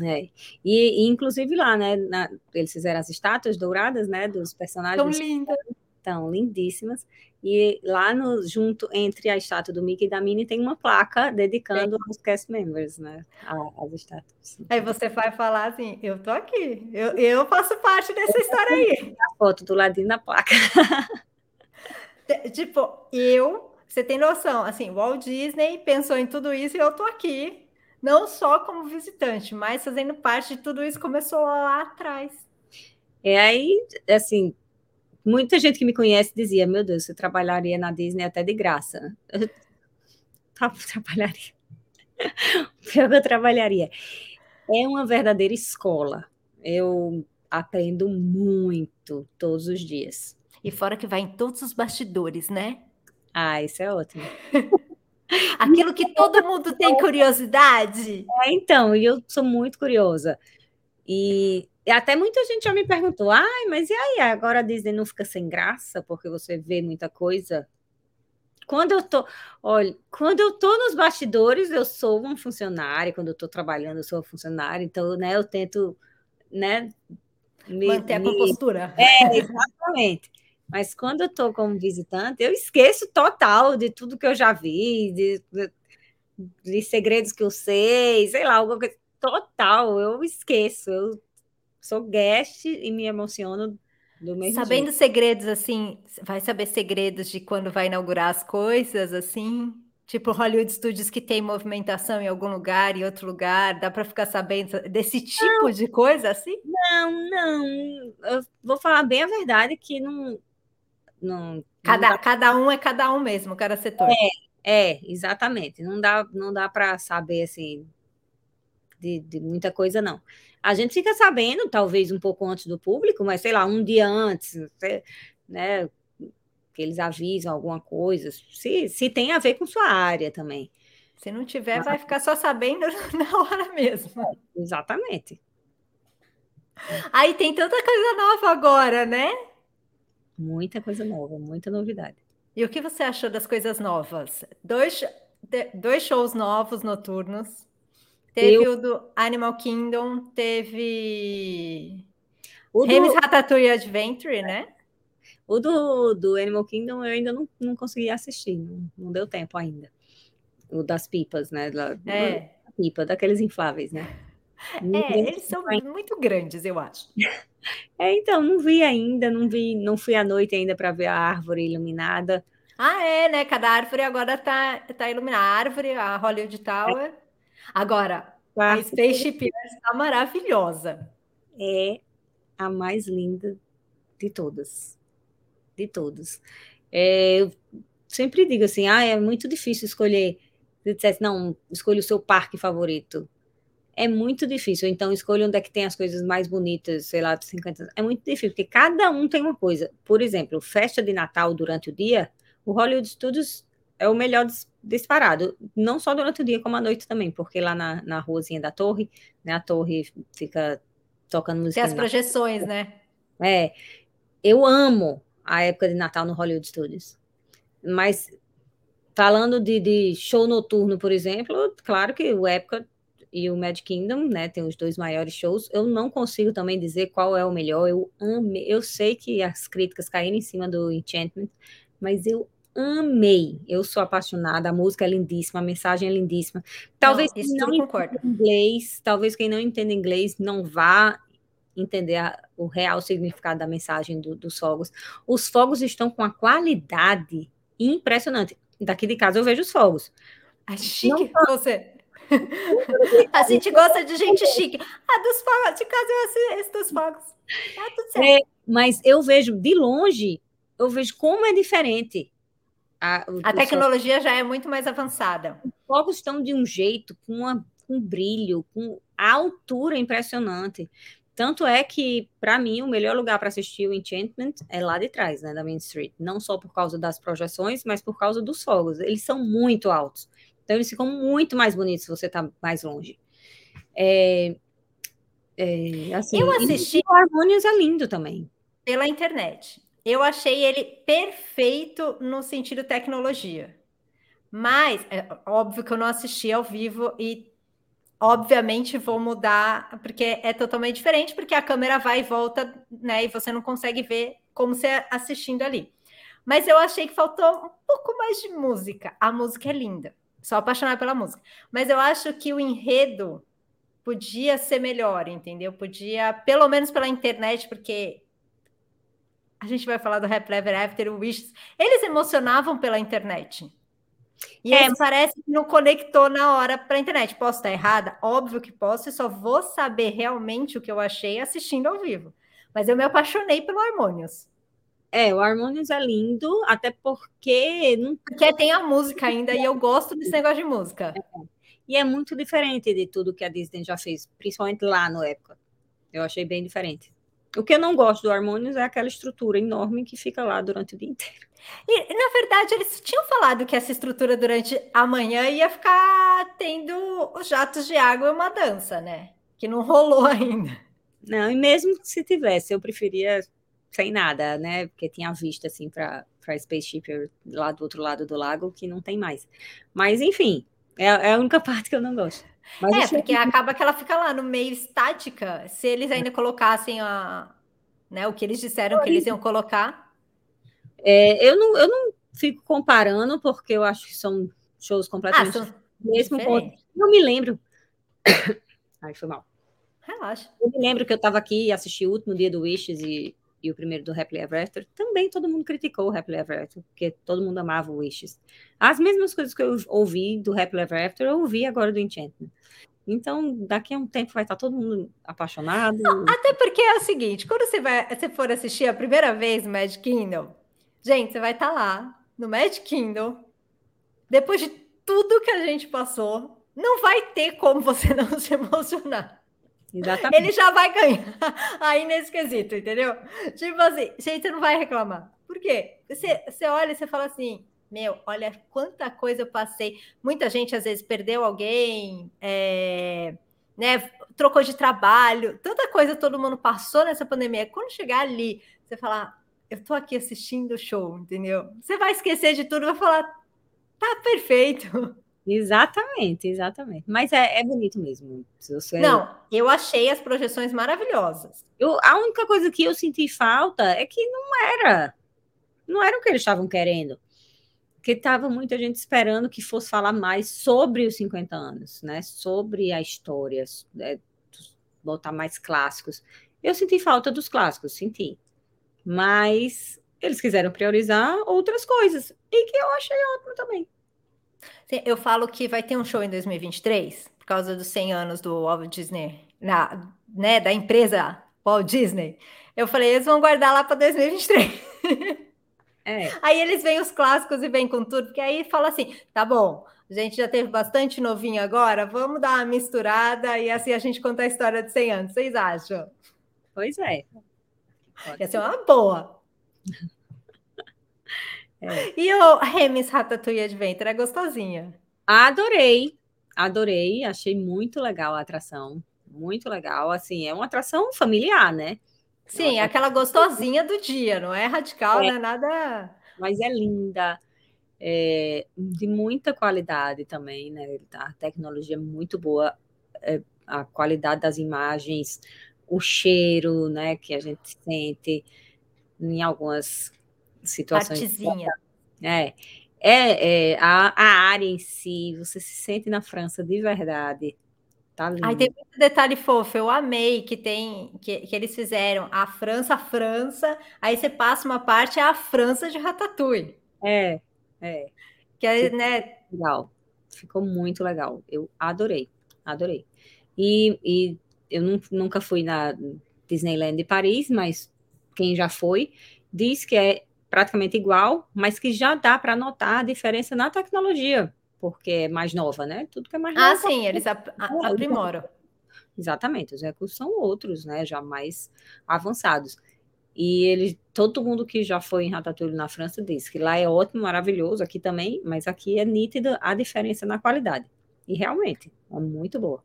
É. E, e inclusive lá, né? Na, eles fizeram as estátuas douradas, né? Dos personagens. Tão lindas. Tão lindíssimas. E lá no, junto entre a estátua do Mickey e da Minnie tem uma placa dedicando aos cast members, né? As estátuas. Aí você vai falar assim: eu tô aqui, eu, eu faço parte dessa história aí. A foto do ladinho da placa. tipo, eu você tem noção, assim, Walt Disney pensou em tudo isso e eu tô aqui, não só como visitante, mas fazendo parte de tudo isso começou lá atrás. É aí, assim, muita gente que me conhece dizia: Meu Deus, você trabalharia na Disney até de graça. Eu trabalharia. Pior que eu trabalharia. É uma verdadeira escola. Eu aprendo muito todos os dias. E fora que vai em todos os bastidores, né? Ah, isso é ótimo. Aquilo que todo mundo tem curiosidade. É, então, e eu sou muito curiosa. E até muita gente já me perguntou: ai, mas e aí? Agora a Disney não fica sem graça porque você vê muita coisa? Quando eu tô, olha, quando eu tô nos bastidores, eu sou uma funcionária, quando eu tô trabalhando, eu sou uma funcionária, então, né, eu tento, né, me, manter a compostura. É, exatamente. Mas quando eu tô como visitante, eu esqueço total de tudo que eu já vi, de, de, de segredos que eu sei, sei lá, alguma coisa total, eu esqueço. Eu sou guest e me emociono do mesmo Sabendo jeito. segredos, assim, vai saber segredos de quando vai inaugurar as coisas, assim? Tipo Hollywood Studios que tem movimentação em algum lugar e outro lugar, dá para ficar sabendo desse tipo não, de coisa assim? Não, não. Eu vou falar bem a verdade que não. não cada, não dá... cada um é cada um mesmo, cada setor. É, é exatamente. Não dá, não dá para saber assim de, de muita coisa, não. A gente fica sabendo, talvez um pouco antes do público, mas sei lá, um dia antes, né? Que eles avisam alguma coisa, se, se tem a ver com sua área também. Se não tiver, vai ficar só sabendo na hora mesmo. É, exatamente. Aí tem tanta coisa nova agora, né? Muita coisa nova, muita novidade. E o que você achou das coisas novas? Dois, dois shows novos noturnos. Teve eu... o do Animal Kingdom, teve. O do... Ratatouille Adventure, né? O do, do Animal Kingdom eu ainda não, não consegui assistir, não, não deu tempo ainda. O das pipas, né? Da, é. Pipa, daqueles infláveis, né? é, eles são muito grandes, eu acho. É, então, não vi ainda, não vi, não fui à noite ainda para ver a árvore iluminada. Ah, é, né? Cada árvore agora tá, tá iluminada. A árvore, a Hollywood Tower. É. Agora, a Spaceship Earth está maravilhosa. É a mais linda de todas. De todas. É, eu sempre digo assim, ah, é muito difícil escolher. Se dissesse, não, escolha o seu parque favorito. É muito difícil. Então, escolha onde é que tem as coisas mais bonitas, sei lá, de 50 anos. É muito difícil, porque cada um tem uma coisa. Por exemplo, festa de Natal durante o dia, o Hollywood Studios é o melhor disparado, não só durante o dia, como à noite também, porque lá na, na ruazinha da torre, né, a torre fica tocando música. Tem as projeções, né? É, eu amo a época de Natal no Hollywood Studios, mas falando de, de show noturno, por exemplo, claro que o Epcot e o Mad Kingdom, né, tem os dois maiores shows, eu não consigo também dizer qual é o melhor, eu amo, eu sei que as críticas caíram em cima do Enchantment, mas eu amei. Eu sou apaixonada, a música é lindíssima, a mensagem é lindíssima. Talvez não, quem não entenda inglês, talvez quem não entenda inglês não vá entender a, o real significado da mensagem do, dos fogos. Os fogos estão com a qualidade impressionante. Daqui de casa eu vejo os fogos. A chique não, você. a gente gosta de gente chique. Ah, dos fogos, de casa eu assisto dos fogos. Tá tudo certo. É, mas eu vejo de longe, eu vejo como é diferente a, a tecnologia já é muito mais avançada. Os fogos estão de um jeito, com, uma, com brilho, com a altura impressionante. Tanto é que, para mim, o melhor lugar para assistir o Enchantment é lá de trás, né, da Main Street. Não só por causa das projeções, mas por causa dos fogos. Eles são muito altos. Então, eles ficam muito mais bonitos se você está mais longe. É, é, assim, Eu assisti. O Harmonious é lindo também. Pela internet. Eu achei ele perfeito no sentido tecnologia. Mas, é óbvio que eu não assisti ao vivo e, obviamente, vou mudar, porque é totalmente diferente, porque a câmera vai e volta, né? E você não consegue ver como você assistindo ali. Mas eu achei que faltou um pouco mais de música. A música é linda. Sou apaixonada pela música. Mas eu acho que o enredo podia ser melhor, entendeu? Podia, pelo menos pela internet, porque a gente vai falar do Happy Ever After, o Wishes, eles emocionavam pela internet. E é, parece que não conectou na hora para a internet. Posso estar errada? Óbvio que parece que não conectou na hora para a internet. Posso estar errada? Óbvio que posso, e só vou saber realmente o que eu achei assistindo ao vivo. Mas eu me apaixonei pelo Harmonious. É, o Harmonious é lindo, até porque. Não... Porque tem a música ainda, e eu gosto desse negócio de música. É. E é muito diferente de tudo que a Disney já fez, principalmente lá no época. Eu achei bem diferente. O que eu não gosto do Harmonious é aquela estrutura enorme que fica lá durante o dia inteiro. E, na verdade, eles tinham falado que essa estrutura durante a manhã ia ficar tendo os jatos de água e uma dança, né? Que não rolou ainda. Não, e mesmo se tivesse, eu preferia sem nada, né? Porque tinha vista assim para para Spaceship lá do outro lado do lago que não tem mais. Mas enfim, é, é a única parte que eu não gosto. Mas é, porque que... acaba que ela fica lá no meio estática. Se eles ainda colocassem a, né, o que eles disseram que eles iam colocar. É, eu, não, eu não fico comparando, porque eu acho que são shows completamente ah, mesmo Não me lembro. Ai, foi mal. Relaxa. Eu me lembro que eu estava aqui e assisti o último dia do Wishes e, e o primeiro do Happily Ever After. Também todo mundo criticou o Happily Ever After, porque todo mundo amava o Wishes. As mesmas coisas que eu ouvi do Happily Ever After, eu ouvi agora do Enchantment. Então, daqui a um tempo vai estar todo mundo apaixonado. Não, até porque é o seguinte, quando você, vai, você for assistir a primeira vez Magic Kingdom, gente, você vai estar lá no Magic Kingdom, depois de tudo que a gente passou, não vai ter como você não se emocionar. Exatamente. Ele já vai ganhar aí nesse quesito, entendeu? Tipo assim, gente, você não vai reclamar. Por quê? Você, você olha e você fala assim, meu, olha quanta coisa eu passei. Muita gente às vezes perdeu alguém, é, né? Trocou de trabalho, tanta coisa todo mundo passou nessa pandemia. Quando chegar ali, você falar, eu tô aqui assistindo o show, entendeu? Você vai esquecer de tudo, vai falar, tá perfeito. Exatamente, exatamente. Mas é, é bonito mesmo. Você... Não, eu achei as projeções maravilhosas. Eu, a única coisa que eu senti falta é que não era. Não era o que eles estavam querendo porque estava muita gente esperando que fosse falar mais sobre os 50 anos, né? Sobre a história, né? botar mais clássicos. Eu senti falta dos clássicos, senti. Mas eles quiseram priorizar outras coisas, e que eu achei ótimo também. Eu falo que vai ter um show em 2023, por causa dos 100 anos do Walt Disney, na, né, da empresa Walt Disney. Eu falei, eles vão guardar lá para 2023. É. Aí eles vêm os clássicos e vêm com tudo, porque aí fala assim: tá bom, a gente já teve bastante novinho agora, vamos dar uma misturada e assim a gente conta a história de 100 anos. Vocês acham? Pois é. Pode Ia ser uma boa. É. E o Remis Ratatouille Adventure é gostosinha. Adorei, adorei, achei muito legal a atração, muito legal. Assim, é uma atração familiar, né? Sim, aquela gostosinha do dia, não é radical, é, não é nada. Mas é linda, é, de muita qualidade também, né? A tecnologia é muito boa, é, a qualidade das imagens, o cheiro, né, que a gente sente em algumas situações. Partezinha. É, é, é a, a área em si, você se sente na França de verdade. Tá lindo. Aí tem muito detalhe fofo, eu amei que tem que, que eles fizeram a França, a França, aí você passa uma parte é a França de Ratatouille. É, é. Que é, né? Legal. Ficou muito legal. Eu adorei, adorei. E, e eu nunca fui na Disneyland de Paris, mas quem já foi diz que é praticamente igual, mas que já dá para notar a diferença na tecnologia porque é mais nova, né? Tudo que é mais ah, nova. Ah, sim, eles ap aprimoram. Exatamente, os recursos são outros, né? Já mais avançados. E ele, todo mundo que já foi em Ratatouille na França diz que lá é ótimo, maravilhoso, aqui também, mas aqui é nítida a diferença na qualidade. E realmente, é muito boa.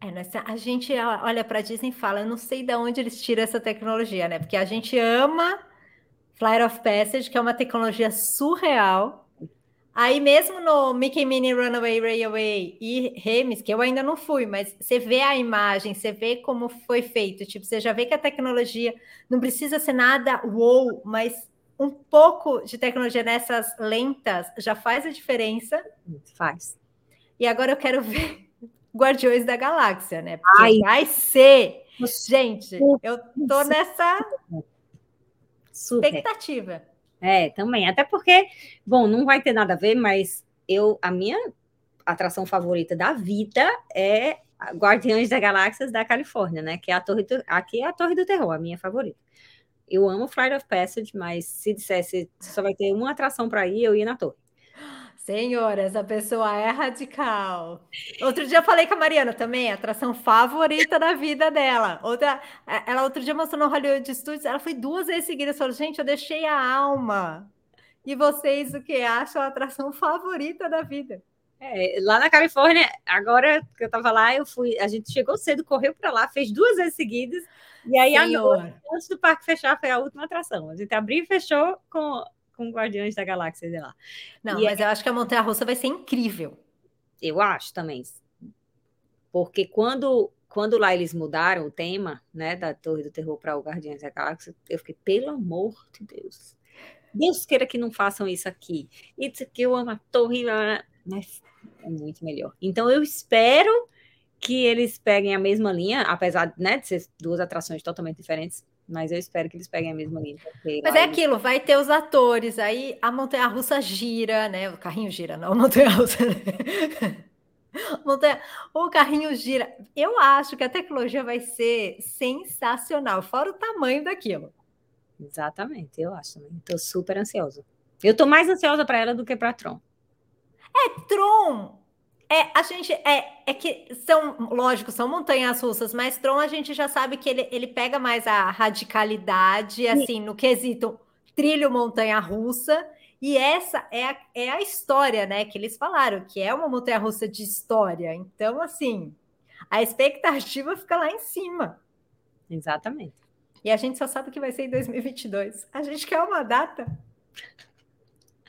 É, nessa, a gente olha para a Disney e fala, eu não sei de onde eles tiram essa tecnologia, né? Porque a gente ama Flight of Passage, que é uma tecnologia surreal, Aí mesmo no Mickey Minnie Runaway Railway e Remis, que eu ainda não fui, mas você vê a imagem, você vê como foi feito, tipo, você já vê que a tecnologia não precisa ser nada wow, mas um pouco de tecnologia nessas lentas já faz a diferença. Faz. E agora eu quero ver Guardiões da Galáxia, né? Porque Ai. vai ser. Gente, eu tô nessa Super. expectativa. É, também. Até porque, bom, não vai ter nada a ver, mas eu a minha atração favorita da vida é Guardiões da Galáxias da Califórnia, né? Que é a torre do, aqui é a Torre do Terror, a minha favorita. Eu amo Flight of Passage, mas se dissesse só vai ter uma atração para ir, eu ia na torre. Senhora, essa pessoa é radical. Outro dia eu falei com a Mariana também, a atração favorita da vida dela. Outra, ela outro dia mostrou no Hollywood Studios, ela foi duas vezes seguidas, falou, gente, eu deixei a alma. E vocês o que acham a atração favorita da vida? É, lá na Califórnia, agora que eu tava lá, eu fui, a gente chegou cedo, correu para lá, fez duas vezes seguidas, e aí agora, antes do parque fechar, foi a última atração. A gente abriu e fechou com com Guardiões da Galáxia de lá. Não, e mas é... eu acho que a Montanha Russa vai ser incrível. Eu acho também. Porque quando, quando lá eles mudaram o tema, né, da Torre do Terror para o Guardiões da Galáxia, eu fiquei, pelo amor de Deus. Deus queira que não façam isso aqui. Isso que eu amo a torre, mas é muito melhor. Então eu espero que eles peguem a mesma linha, apesar né, de ser duas atrações totalmente diferentes, mas eu espero que eles peguem a mesma linha. Mas é aquilo, vai ter os atores, aí a montanha-russa gira, né? O carrinho gira, não a montanha-russa. Né? montanha... O carrinho gira. Eu acho que a tecnologia vai ser sensacional, fora o tamanho daquilo. Exatamente, eu acho também. Estou super ansiosa. Eu estou mais ansiosa para ela do que para Tron. É, Tron é, a gente é, é que são, lógico, são montanhas russas, mas Tron a gente já sabe que ele, ele pega mais a radicalidade, assim, no quesito trilho montanha russa, e essa é a, é a história, né, que eles falaram, que é uma montanha russa de história. Então, assim, a expectativa fica lá em cima. Exatamente. E a gente só sabe que vai ser em 2022. A gente quer uma data.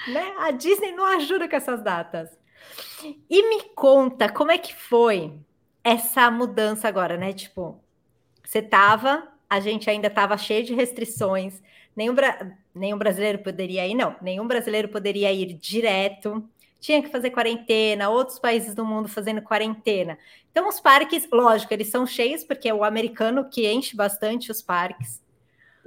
Né? A Disney não ajuda com essas datas. E me conta, como é que foi essa mudança agora, né? Tipo, você tava, a gente ainda tava cheio de restrições, nenhum, bra... nenhum brasileiro poderia ir, não, nenhum brasileiro poderia ir direto, tinha que fazer quarentena, outros países do mundo fazendo quarentena. Então, os parques, lógico, eles são cheios, porque é o americano que enche bastante os parques.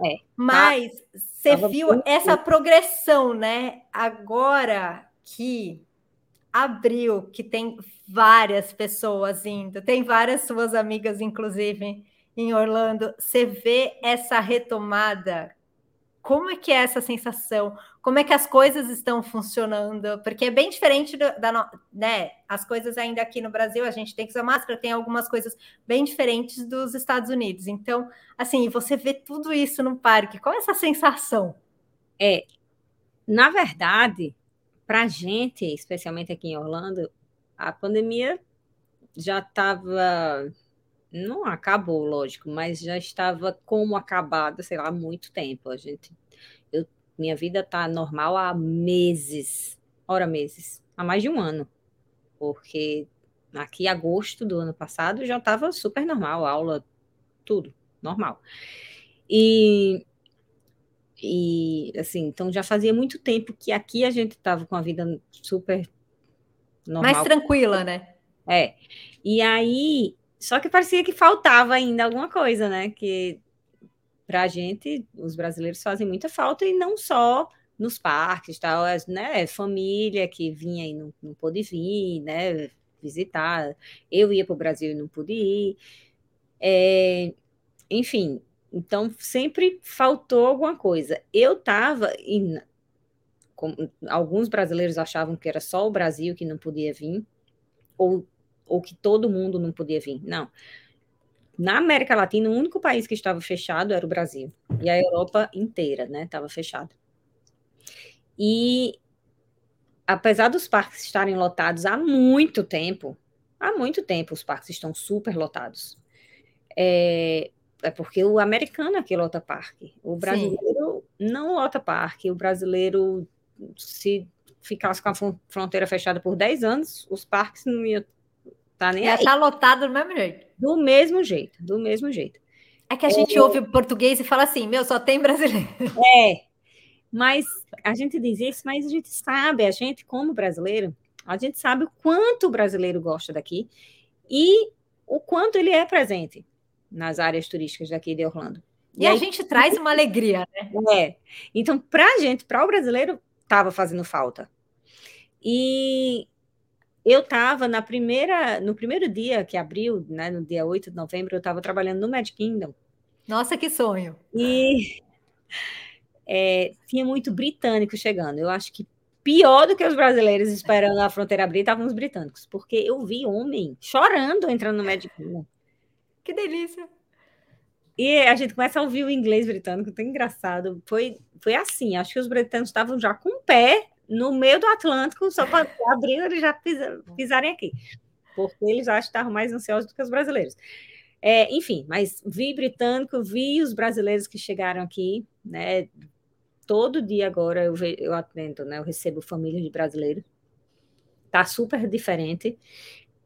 É. Mas você viu essa progressão, né? Agora que abril, que tem várias pessoas indo, tem várias suas amigas, inclusive, em Orlando. Você vê essa retomada? Como é que é essa sensação? Como é que as coisas estão funcionando? Porque é bem diferente do, da, né? As coisas ainda aqui no Brasil, a gente tem que usar máscara, tem algumas coisas bem diferentes dos Estados Unidos. Então, assim, você vê tudo isso no parque. Qual é essa sensação? É, na verdade, para a gente, especialmente aqui em Orlando, a pandemia já estava. Não acabou, lógico, mas já estava como acabada, sei lá, há muito tempo. A gente, eu, minha vida está normal há meses, ora meses, há mais de um ano, porque aqui agosto do ano passado já estava super normal, aula, tudo normal. E e assim, então já fazia muito tempo que aqui a gente estava com a vida super normal. Mais tranquila, né? É. E aí, só que parecia que faltava ainda alguma coisa, né? Que para a gente, os brasileiros fazem muita falta e não só nos parques, tal, né? Família que vinha e não, não pôde vir, né? Visitar. Eu ia para o Brasil e não pude ir. É, enfim, então, sempre faltou alguma coisa. Eu estava, alguns brasileiros achavam que era só o Brasil que não podia vir, ou, ou que todo mundo não podia vir. Não. Na América Latina, o único país que estava fechado era o Brasil. E a Europa inteira, né, estava fechada. E apesar dos parques estarem lotados há muito tempo, há muito tempo os parques estão super lotados. É, é porque o americano é que lota parque. O brasileiro Sim. não lota parque. O brasileiro, se ficasse com a fronteira fechada por 10 anos, os parques não iam estar tá nem Ia estar tá lotado do mesmo jeito. Do mesmo jeito, do mesmo jeito. É que a gente é... ouve português e fala assim, meu, só tem brasileiro. É, mas a gente diz isso, mas a gente sabe, a gente como brasileiro, a gente sabe o quanto o brasileiro gosta daqui e o quanto ele é presente nas áreas turísticas daqui de Orlando. E, e a gente traz uma alegria, né? É. Então, para a gente, para o brasileiro, estava fazendo falta. E eu estava na primeira, no primeiro dia que abriu, né, no dia 8 de novembro, eu estava trabalhando no Magic Kingdom. Nossa, que sonho! E é, tinha muito britânico chegando. Eu acho que pior do que os brasileiros esperando a fronteira abrir estavam os britânicos, porque eu vi homem chorando entrando no Magic Kingdom. Que delícia! E a gente começa a ouvir o inglês britânico, tão engraçado. Foi, foi assim, acho que os britânicos estavam já com o pé no meio do Atlântico, só para abrir eles já pisarem aqui. Porque eles já estavam mais ansiosos do que os brasileiros. É, enfim, mas vi britânico, vi os brasileiros que chegaram aqui, né? Todo dia agora eu, eu atendo, né? Eu recebo famílias de brasileiros. Tá super diferente.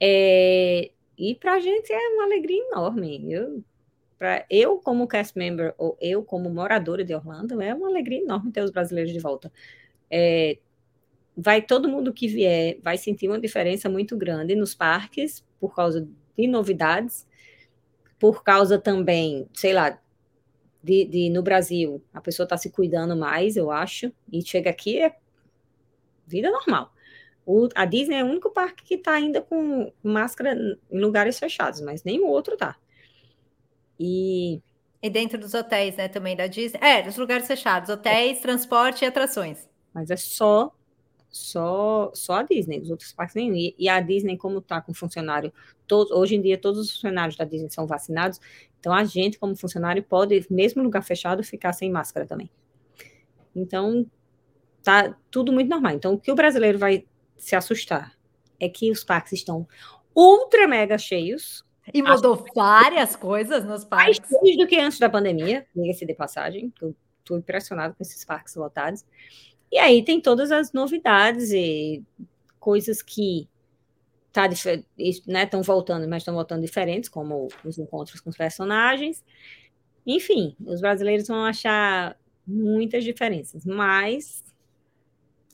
É, e para a gente é uma alegria enorme. Eu para eu como cast member ou eu como moradora de Orlando, é uma alegria enorme ter os brasileiros de volta. É, vai todo mundo que vier vai sentir uma diferença muito grande nos parques por causa de novidades, por causa também, sei lá, de, de no Brasil a pessoa está se cuidando mais, eu acho, e chega aqui é vida normal. O, a Disney é o único parque que está ainda com máscara em lugares fechados, mas nenhum outro tá. E e dentro dos hotéis, né, também da Disney. É, dos lugares fechados, hotéis, transporte e atrações. Mas é só só só a Disney, os outros parques nenhum. E, e a Disney, como está com funcionário, todos, hoje em dia todos os funcionários da Disney são vacinados, então a gente, como funcionário, pode, mesmo lugar fechado, ficar sem máscara também. Então, tá tudo muito normal. Então, o que o brasileiro vai se assustar é que os parques estão ultra mega cheios, e mudou várias coisas nos parques. Mais do que antes da pandemia, diga-se de passagem, eu estou impressionado com esses parques lotados. E aí tem todas as novidades e coisas que tá, né, estão voltando, mas estão voltando diferentes, como os encontros com os personagens. Enfim, os brasileiros vão achar muitas diferenças, mas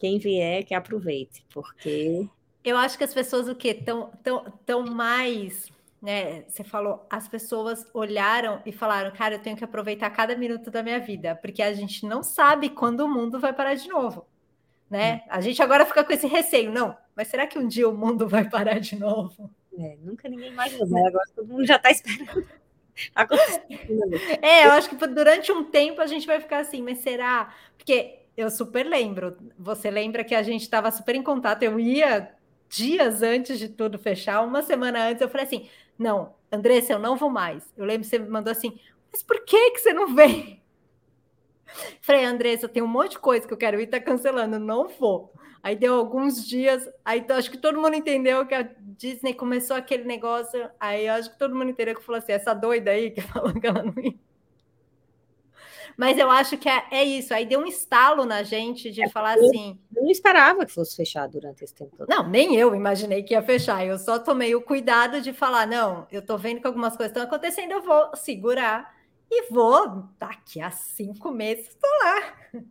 quem vier que aproveite, porque eu acho que as pessoas o que estão tão, tão mais né? Você falou, as pessoas olharam e falaram, cara, eu tenho que aproveitar cada minuto da minha vida, porque a gente não sabe quando o mundo vai parar de novo, né? Hum. A gente agora fica com esse receio, não, mas será que um dia o mundo vai parar de novo? É, nunca ninguém imaginou, né? agora todo mundo já está esperando. é, eu acho que durante um tempo a gente vai ficar assim, mas será? Porque eu super lembro, você lembra que a gente estava super em contato, eu ia dias antes de tudo fechar, uma semana antes, eu falei assim: não, Andressa, eu não vou mais. Eu lembro que você me mandou assim, mas por que, que você não vem? Falei, Andressa, tem um monte de coisa que eu quero ir, tá cancelando, não vou. Aí deu alguns dias, aí acho que todo mundo entendeu que a Disney começou aquele negócio, aí acho que todo mundo entendeu que falou assim, essa doida aí que falou que ela não ia. Mas eu acho que é, é, isso. Aí deu um estalo na gente de é, falar eu assim. Eu não esperava que fosse fechar durante esse tempo todo. Não, nem eu imaginei que ia fechar. Eu só tomei o cuidado de falar: não, eu tô vendo que algumas coisas estão acontecendo, eu vou segurar e vou. Daqui a cinco meses, estou lá.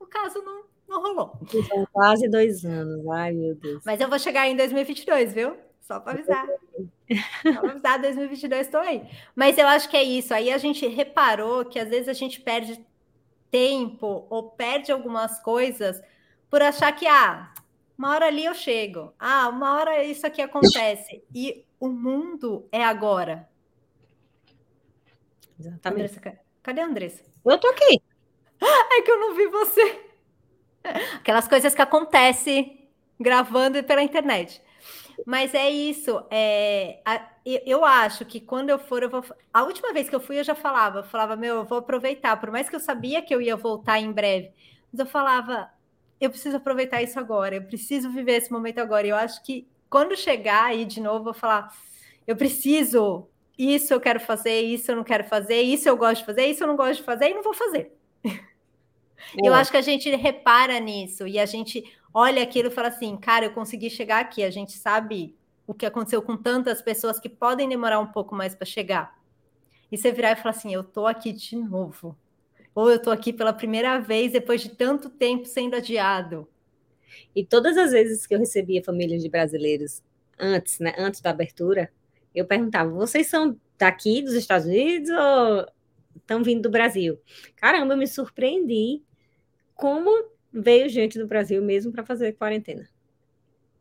No caso, não, não rolou. São quase dois anos. Ai, meu Deus. Mas eu vou chegar em 2022, viu? Só para avisar. Só para avisar, 2022 estou aí. Mas eu acho que é isso. Aí a gente reparou que às vezes a gente perde tempo ou perde algumas coisas por achar que, ah, uma hora ali eu chego. Ah, uma hora isso aqui acontece. E o mundo é agora. Exatamente. Andressa, cadê a Andressa? Eu tô aqui. É que eu não vi você. Aquelas coisas que acontecem gravando pela internet. Mas é isso. É, a, eu acho que quando eu for, eu vou. A última vez que eu fui, eu já falava, eu falava, meu, eu vou aproveitar, por mais que eu sabia que eu ia voltar em breve, mas eu falava, eu preciso aproveitar isso agora, eu preciso viver esse momento agora. E eu acho que quando chegar aí de novo, eu vou falar, eu preciso, isso eu quero fazer, isso eu não quero fazer, isso eu gosto de fazer, isso eu não gosto de fazer e não vou fazer. É. Eu acho que a gente repara nisso e a gente olha aquilo e fala assim, cara, eu consegui chegar aqui. A gente sabe o que aconteceu com tantas pessoas que podem demorar um pouco mais para chegar. E você virar e falar assim, eu tô aqui de novo. Ou eu tô aqui pela primeira vez depois de tanto tempo sendo adiado. E todas as vezes que eu recebia famílias de brasileiros antes, né, antes da abertura, eu perguntava: vocês são daqui dos Estados Unidos ou estão vindo do Brasil? Caramba, eu me surpreendi como veio gente do Brasil mesmo para fazer quarentena.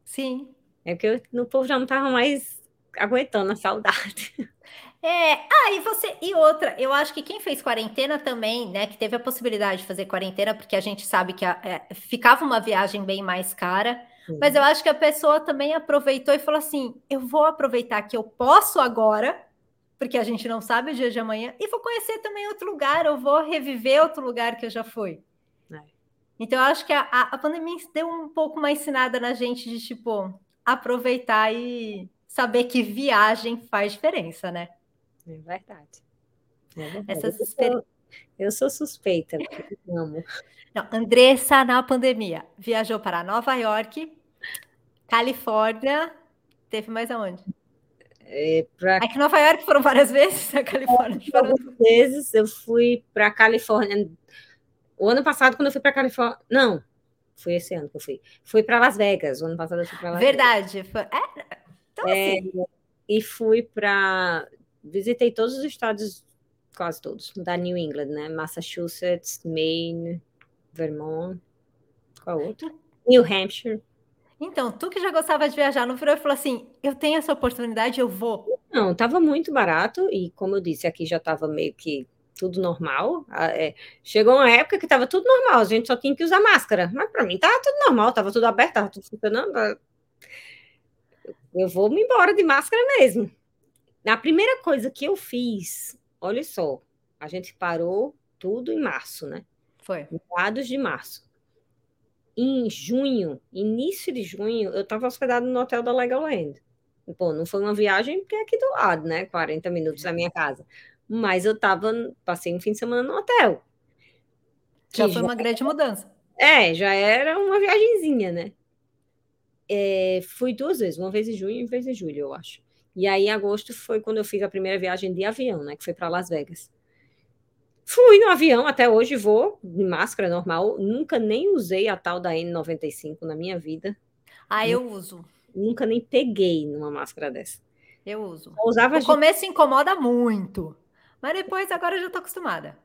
Sim. É porque o povo já não estava mais aguentando a saudade. É, ah, e você, e outra, eu acho que quem fez quarentena também, né, que teve a possibilidade de fazer quarentena, porque a gente sabe que a, é, ficava uma viagem bem mais cara, Sim. mas eu acho que a pessoa também aproveitou e falou assim: eu vou aproveitar que eu posso agora, porque a gente não sabe o dia de amanhã, e vou conhecer também outro lugar, eu vou reviver outro lugar que eu já fui. É. Então, eu acho que a, a, a pandemia deu um pouco uma ensinada na gente de, tipo, aproveitar e saber que viagem faz diferença, né? É verdade. É verdade. Essas experi... eu, sou, suspeita, amo. Não, Andressa, na pandemia, viajou para Nova York, Califórnia, teve mais aonde? É, pra... Aqui em Nova York foram várias vezes, a Califórnia. Várias vezes eu fui para Califórnia. O ano passado, quando eu fui para Califórnia. Não, foi esse ano que eu fui. Fui para Las Vegas. O ano passado eu fui para Las Verdade. Vegas. Verdade. É, então, é, assim... E fui para visitei todos os estados, quase todos, da New England, né? Massachusetts, Maine, Vermont, qual outro? New Hampshire. Então, tu que já gostava de viajar no e falou assim: eu tenho essa oportunidade, eu vou. Não, estava muito barato, e como eu disse, aqui já estava meio que tudo normal. É, chegou uma época que estava tudo normal, a gente só tinha que usar máscara. Mas para mim estava tudo normal, estava tudo aberto, estava tudo funcionando. Eu vou me embora de máscara mesmo. A primeira coisa que eu fiz, olha só, a gente parou tudo em março, né? Foi. Meados de março. Em junho, início de junho, eu estava hospedado no hotel da Legoland. Pô, não foi uma viagem porque é aqui do lado, né? 40 minutos da minha casa. Mas eu tava, passei um fim de semana no hotel. Já foi já, uma grande mudança. É, já era uma viagenzinha, né? É, fui duas vezes, uma vez em junho e uma vez em julho, eu acho. E aí, em agosto, foi quando eu fiz a primeira viagem de avião, né? Que foi para Las Vegas. Fui no avião, até hoje vou de máscara normal. Nunca nem usei a tal da N95 na minha vida. Ah, eu uso. Nunca nem peguei numa máscara dessa. Eu uso. Eu usava no começo incomoda muito, mas depois agora eu já tô acostumada.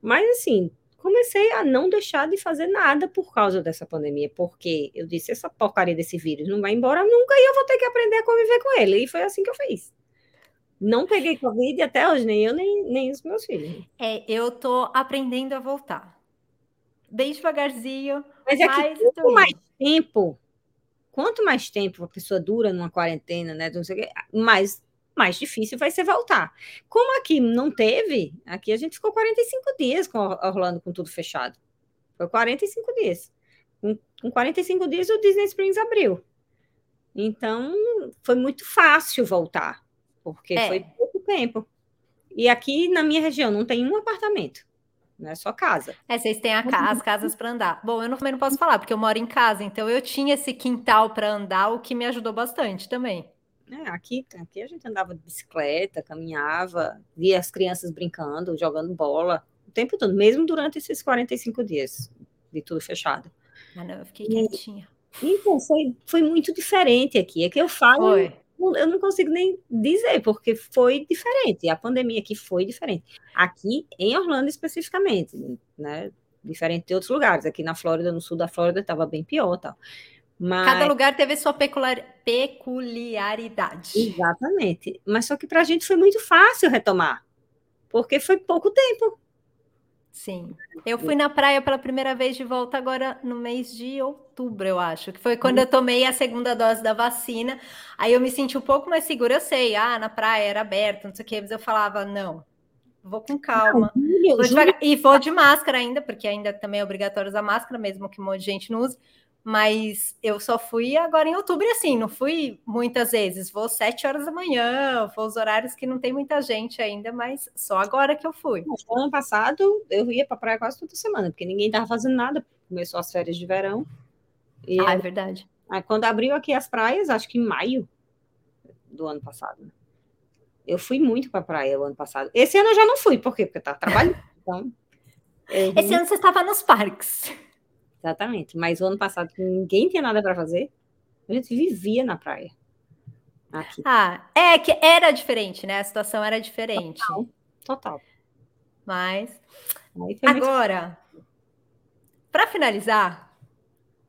Mas assim, comecei a não deixar de fazer nada por causa dessa pandemia, porque eu disse, essa porcaria desse vírus não vai embora nunca e eu vou ter que aprender a conviver com ele. E foi assim que eu fiz. Não peguei Covid até hoje, nem eu, nem, nem os meus filhos. É, eu tô aprendendo a voltar. Bem devagarzinho. Mas é que quanto mais tempo, quanto mais tempo a pessoa dura numa quarentena, né? Não sei o quê, mais mais difícil vai ser voltar. Como aqui não teve, aqui a gente ficou 45 dias com Orlando com tudo fechado. Foi 45 dias. Com, com 45 dias o Disney Springs abriu. Então, foi muito fácil voltar, porque é. foi pouco tempo. E aqui na minha região não tem um apartamento. Não é só casa. É, vocês têm ca as casas para andar. Bom, eu não, também não posso falar, porque eu moro em casa, então eu tinha esse quintal para andar, o que me ajudou bastante também. É, aqui, aqui a gente andava de bicicleta, caminhava, via as crianças brincando, jogando bola, o tempo todo, mesmo durante esses 45 dias de tudo fechado. Ah, não, eu fiquei quietinha. Então, foi, foi muito diferente aqui. É que eu falo, foi. eu não consigo nem dizer, porque foi diferente. A pandemia aqui foi diferente. Aqui, em Orlando especificamente, né? Diferente de outros lugares. Aqui na Flórida, no sul da Flórida, estava bem pior tal. Mas... Cada lugar teve sua peculiaridade. Exatamente. Mas só que para a gente foi muito fácil retomar, porque foi pouco tempo. Sim. Eu fui na praia pela primeira vez de volta agora no mês de outubro, eu acho, que foi quando eu tomei a segunda dose da vacina. Aí eu me senti um pouco mais segura. Eu sei, ah, na praia era aberto, não sei o quê, mas eu falava, não, vou com calma. Não, vou e vou de máscara ainda, porque ainda também é obrigatório usar máscara, mesmo que um monte de gente não use mas eu só fui agora em outubro, assim, não fui muitas vezes, vou sete horas da manhã, vou os horários que não tem muita gente ainda, mas só agora que eu fui. ano passado eu ia para praia quase toda semana, porque ninguém estava fazendo nada, começou as férias de verão. E ah, é verdade. Aí, quando abriu aqui as praias, acho que em maio do ano passado, né? eu fui muito para praia o ano passado. Esse ano eu já não fui, por quê? Porque eu estava trabalhando. Então, Esse ano você estava nos parques. Exatamente. Mas o ano passado, ninguém tinha nada para fazer, a gente vivia na praia. Aqui. Ah, é que era diferente, né? A situação era diferente. Total. total. Mas agora, Para finalizar,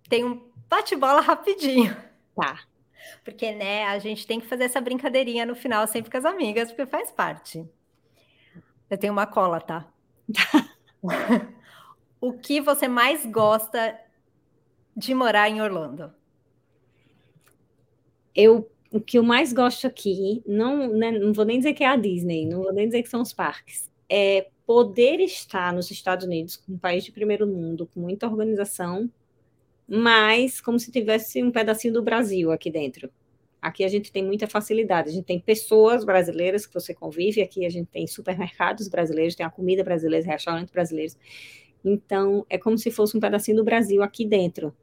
tem um bate-bola rapidinho. Tá. Porque, né, a gente tem que fazer essa brincadeirinha no final sempre com as amigas, porque faz parte. Eu tenho uma cola, tá? o que você mais gosta de morar em Orlando? Eu, o que eu mais gosto aqui, não, né, não vou nem dizer que é a Disney, não vou nem dizer que são os parques, é poder estar nos Estados Unidos, um país de primeiro mundo, com muita organização, mas como se tivesse um pedacinho do Brasil aqui dentro. Aqui a gente tem muita facilidade, a gente tem pessoas brasileiras que você convive, aqui a gente tem supermercados brasileiros, tem a comida brasileira, restaurantes brasileiros. Então, é como se fosse um pedacinho do Brasil aqui dentro,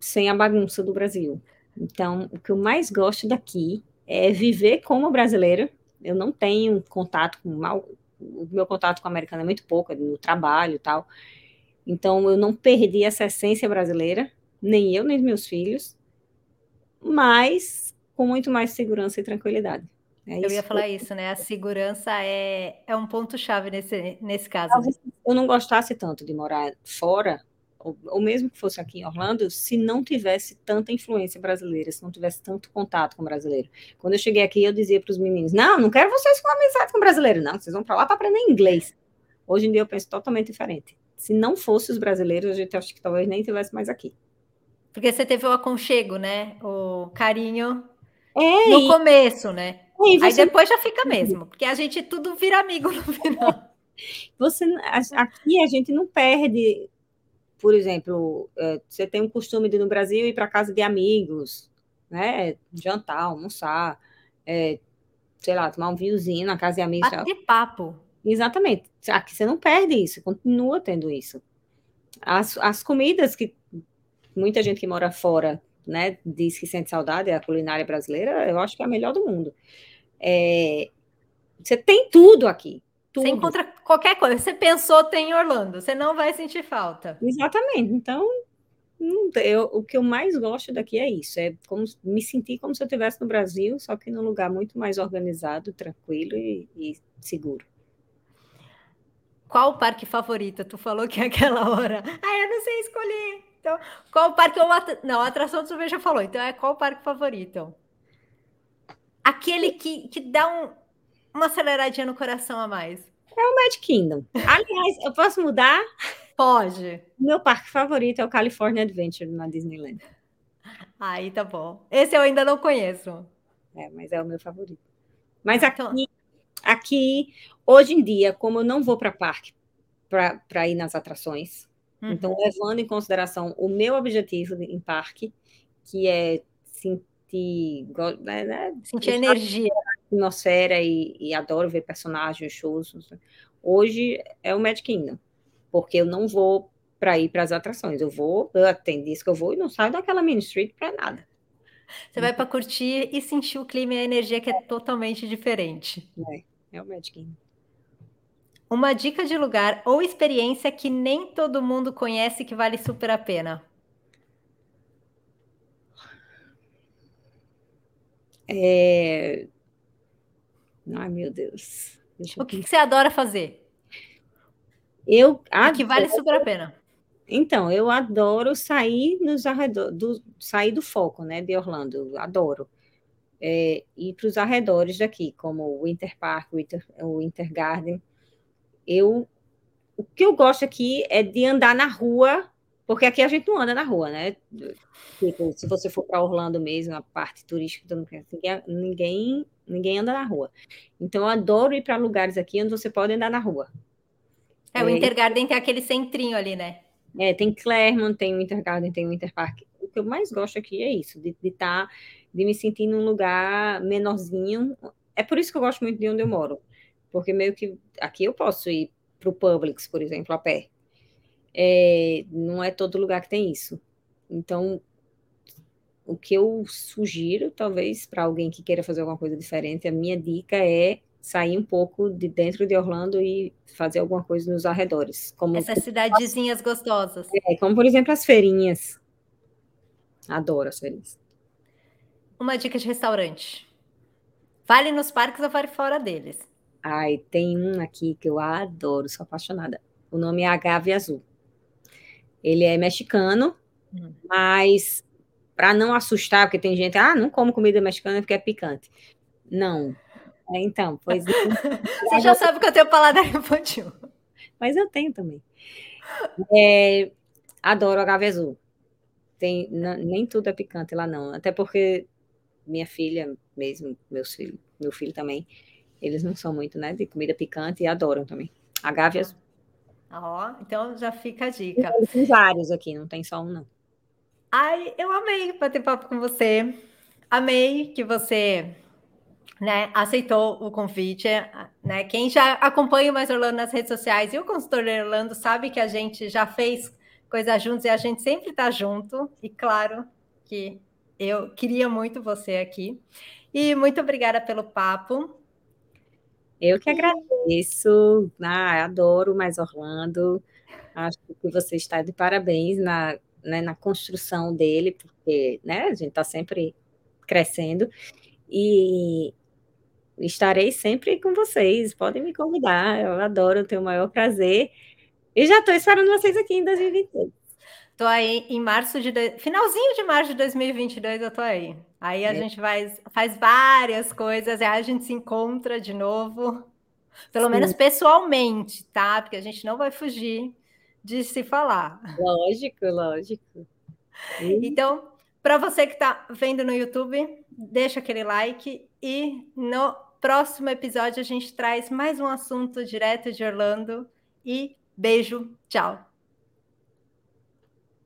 sem a bagunça do Brasil. Então, o que eu mais gosto daqui é viver como brasileira. Eu não tenho contato com mal, o meu contato com o americano é muito pouco, é no trabalho e tal. Então, eu não perdi essa essência brasileira, nem eu, nem meus filhos, mas com muito mais segurança e tranquilidade. É eu ia falar isso, né? A segurança é, é um ponto-chave nesse, nesse caso. Talvez eu não gostasse tanto de morar fora, ou, ou, mesmo que fosse aqui em Orlando, se não tivesse tanta influência brasileira, se não tivesse tanto contato com brasileiro. Quando eu cheguei aqui, eu dizia para os meninos: não, não quero vocês com amizade com brasileiro, não, vocês vão para lá para aprender inglês. Hoje em dia eu penso totalmente diferente. Se não fosse os brasileiros, a gente acho que talvez nem tivesse mais aqui. Porque você teve o aconchego, né? O carinho é, no e... começo, né? Você... Aí depois já fica mesmo, porque a gente tudo vira amigo no final. Você, aqui a gente não perde por exemplo, é, você tem um costume de no Brasil ir para casa de amigos, né? Jantar, almoçar, é, sei lá, tomar um vinhozinho na casa de amigos. De papo. Exatamente. Aqui você não perde isso, continua tendo isso. As, as comidas que muita gente que mora fora, né, diz que sente saudade, é a culinária brasileira, eu acho que é a melhor do mundo. É, você tem tudo aqui. Tudo. Você encontra qualquer coisa. Você pensou, tem em Orlando. Você não vai sentir falta. Exatamente. Então, eu, o que eu mais gosto daqui é isso. É como, me sentir como se eu estivesse no Brasil, só que num lugar muito mais organizado, tranquilo e, e seguro. Qual o parque favorito? Tu falou que é aquela hora. Ah, eu não sei escolher. Então, qual o parque? Não, a atração do sorvete já falou. Então, é qual o parque favorito? Aquele que, que dá um, uma aceleradinha no coração a mais? É o Magic Kingdom. Aliás, eu posso mudar? Pode. Meu parque favorito é o California Adventure na Disneyland. Aí tá bom. Esse eu ainda não conheço. É, mas é o meu favorito. Mas então aqui, aqui hoje em dia, como eu não vou para parque para ir nas atrações, uhum. então levando em consideração o meu objetivo em parque, que é sentir, né, né sentir energia atmosfera e, e, adoro ver personagens, shows. Hoje é o Magic Kingdom, porque eu não vou para ir para as atrações. Eu vou, eu tem dias que eu vou e não saio daquela Main Street para nada. Você vai para curtir e sentir o clima e a energia que é totalmente diferente. É, é o Magic Kingdom. Uma dica de lugar ou experiência que nem todo mundo conhece que vale super a pena. É, Ai, meu Deus. o que, que, você adora fazer? Eu adoro... que vale super a pena. Então, eu adoro sair nos arredores, do, sair do foco, né, de Orlando. Adoro. É, ir para os arredores daqui, como o Winter Park, o Winter, o Winter Garden. Eu, o que eu gosto aqui é de andar na rua porque aqui a gente não anda na rua, né? Tipo, se você for para Orlando mesmo, a parte turística, ninguém, ninguém, ninguém anda na rua. Então, eu adoro ir para lugares aqui onde você pode andar na rua. É, o é, Intergarden tem aquele centrinho ali, né? É, tem Claremont, tem o Intergarden, tem o Interpark. O que eu mais gosto aqui é isso, de estar, tá, de me sentir num lugar menorzinho. É por isso que eu gosto muito de onde eu moro. Porque meio que aqui eu posso ir para o Publix, por exemplo, a pé é, não é todo lugar que tem isso. Então, o que eu sugiro, talvez, para alguém que queira fazer alguma coisa diferente, a minha dica é sair um pouco de dentro de Orlando e fazer alguma coisa nos arredores. Como Essas cidadezinhas gostosas. É, como, por exemplo, as feirinhas. Adoro as feirinhas. Uma dica de restaurante. Vale nos parques ou vale fora deles? Ai, tem um aqui que eu adoro, sou apaixonada. O nome é Agave Azul. Ele é mexicano, hum. mas para não assustar, porque tem gente, ah, não como comida mexicana porque é picante. Não. É, então, pois. Você já sabe que eu tenho paladar infantil. Mas eu tenho também. É, adoro agave azul. Tem, nem tudo é picante lá, não. Até porque minha filha, mesmo, meus filhos, meu filho também, eles não são muito, né, de comida picante e adoram também. Agave azul. Ó, então já fica a dica. Tem vários aqui, não tem só um, não. Ai, eu amei bater papo com você. Amei que você né, aceitou o convite. Né? Quem já acompanha o Mais Orlando nas redes sociais e o consultor Orlando sabe que a gente já fez coisas juntos e a gente sempre está junto. E claro que eu queria muito você aqui. E muito obrigada pelo papo. Eu que agradeço. Ah, adoro mais Orlando. Acho que você está de parabéns na, né, na construção dele, porque né, a gente está sempre crescendo. E estarei sempre com vocês. Podem me convidar. Eu adoro, tenho o maior prazer. E já estou esperando vocês aqui em 2023. Estou aí em março de. Finalzinho de março de 2022, eu estou aí. Aí a é. gente vai, faz várias coisas, aí a gente se encontra de novo, pelo Sim. menos pessoalmente, tá? Porque a gente não vai fugir de se falar. Lógico, lógico. Então, para você que está vendo no YouTube, deixa aquele like e no próximo episódio a gente traz mais um assunto direto de Orlando. E beijo, tchau!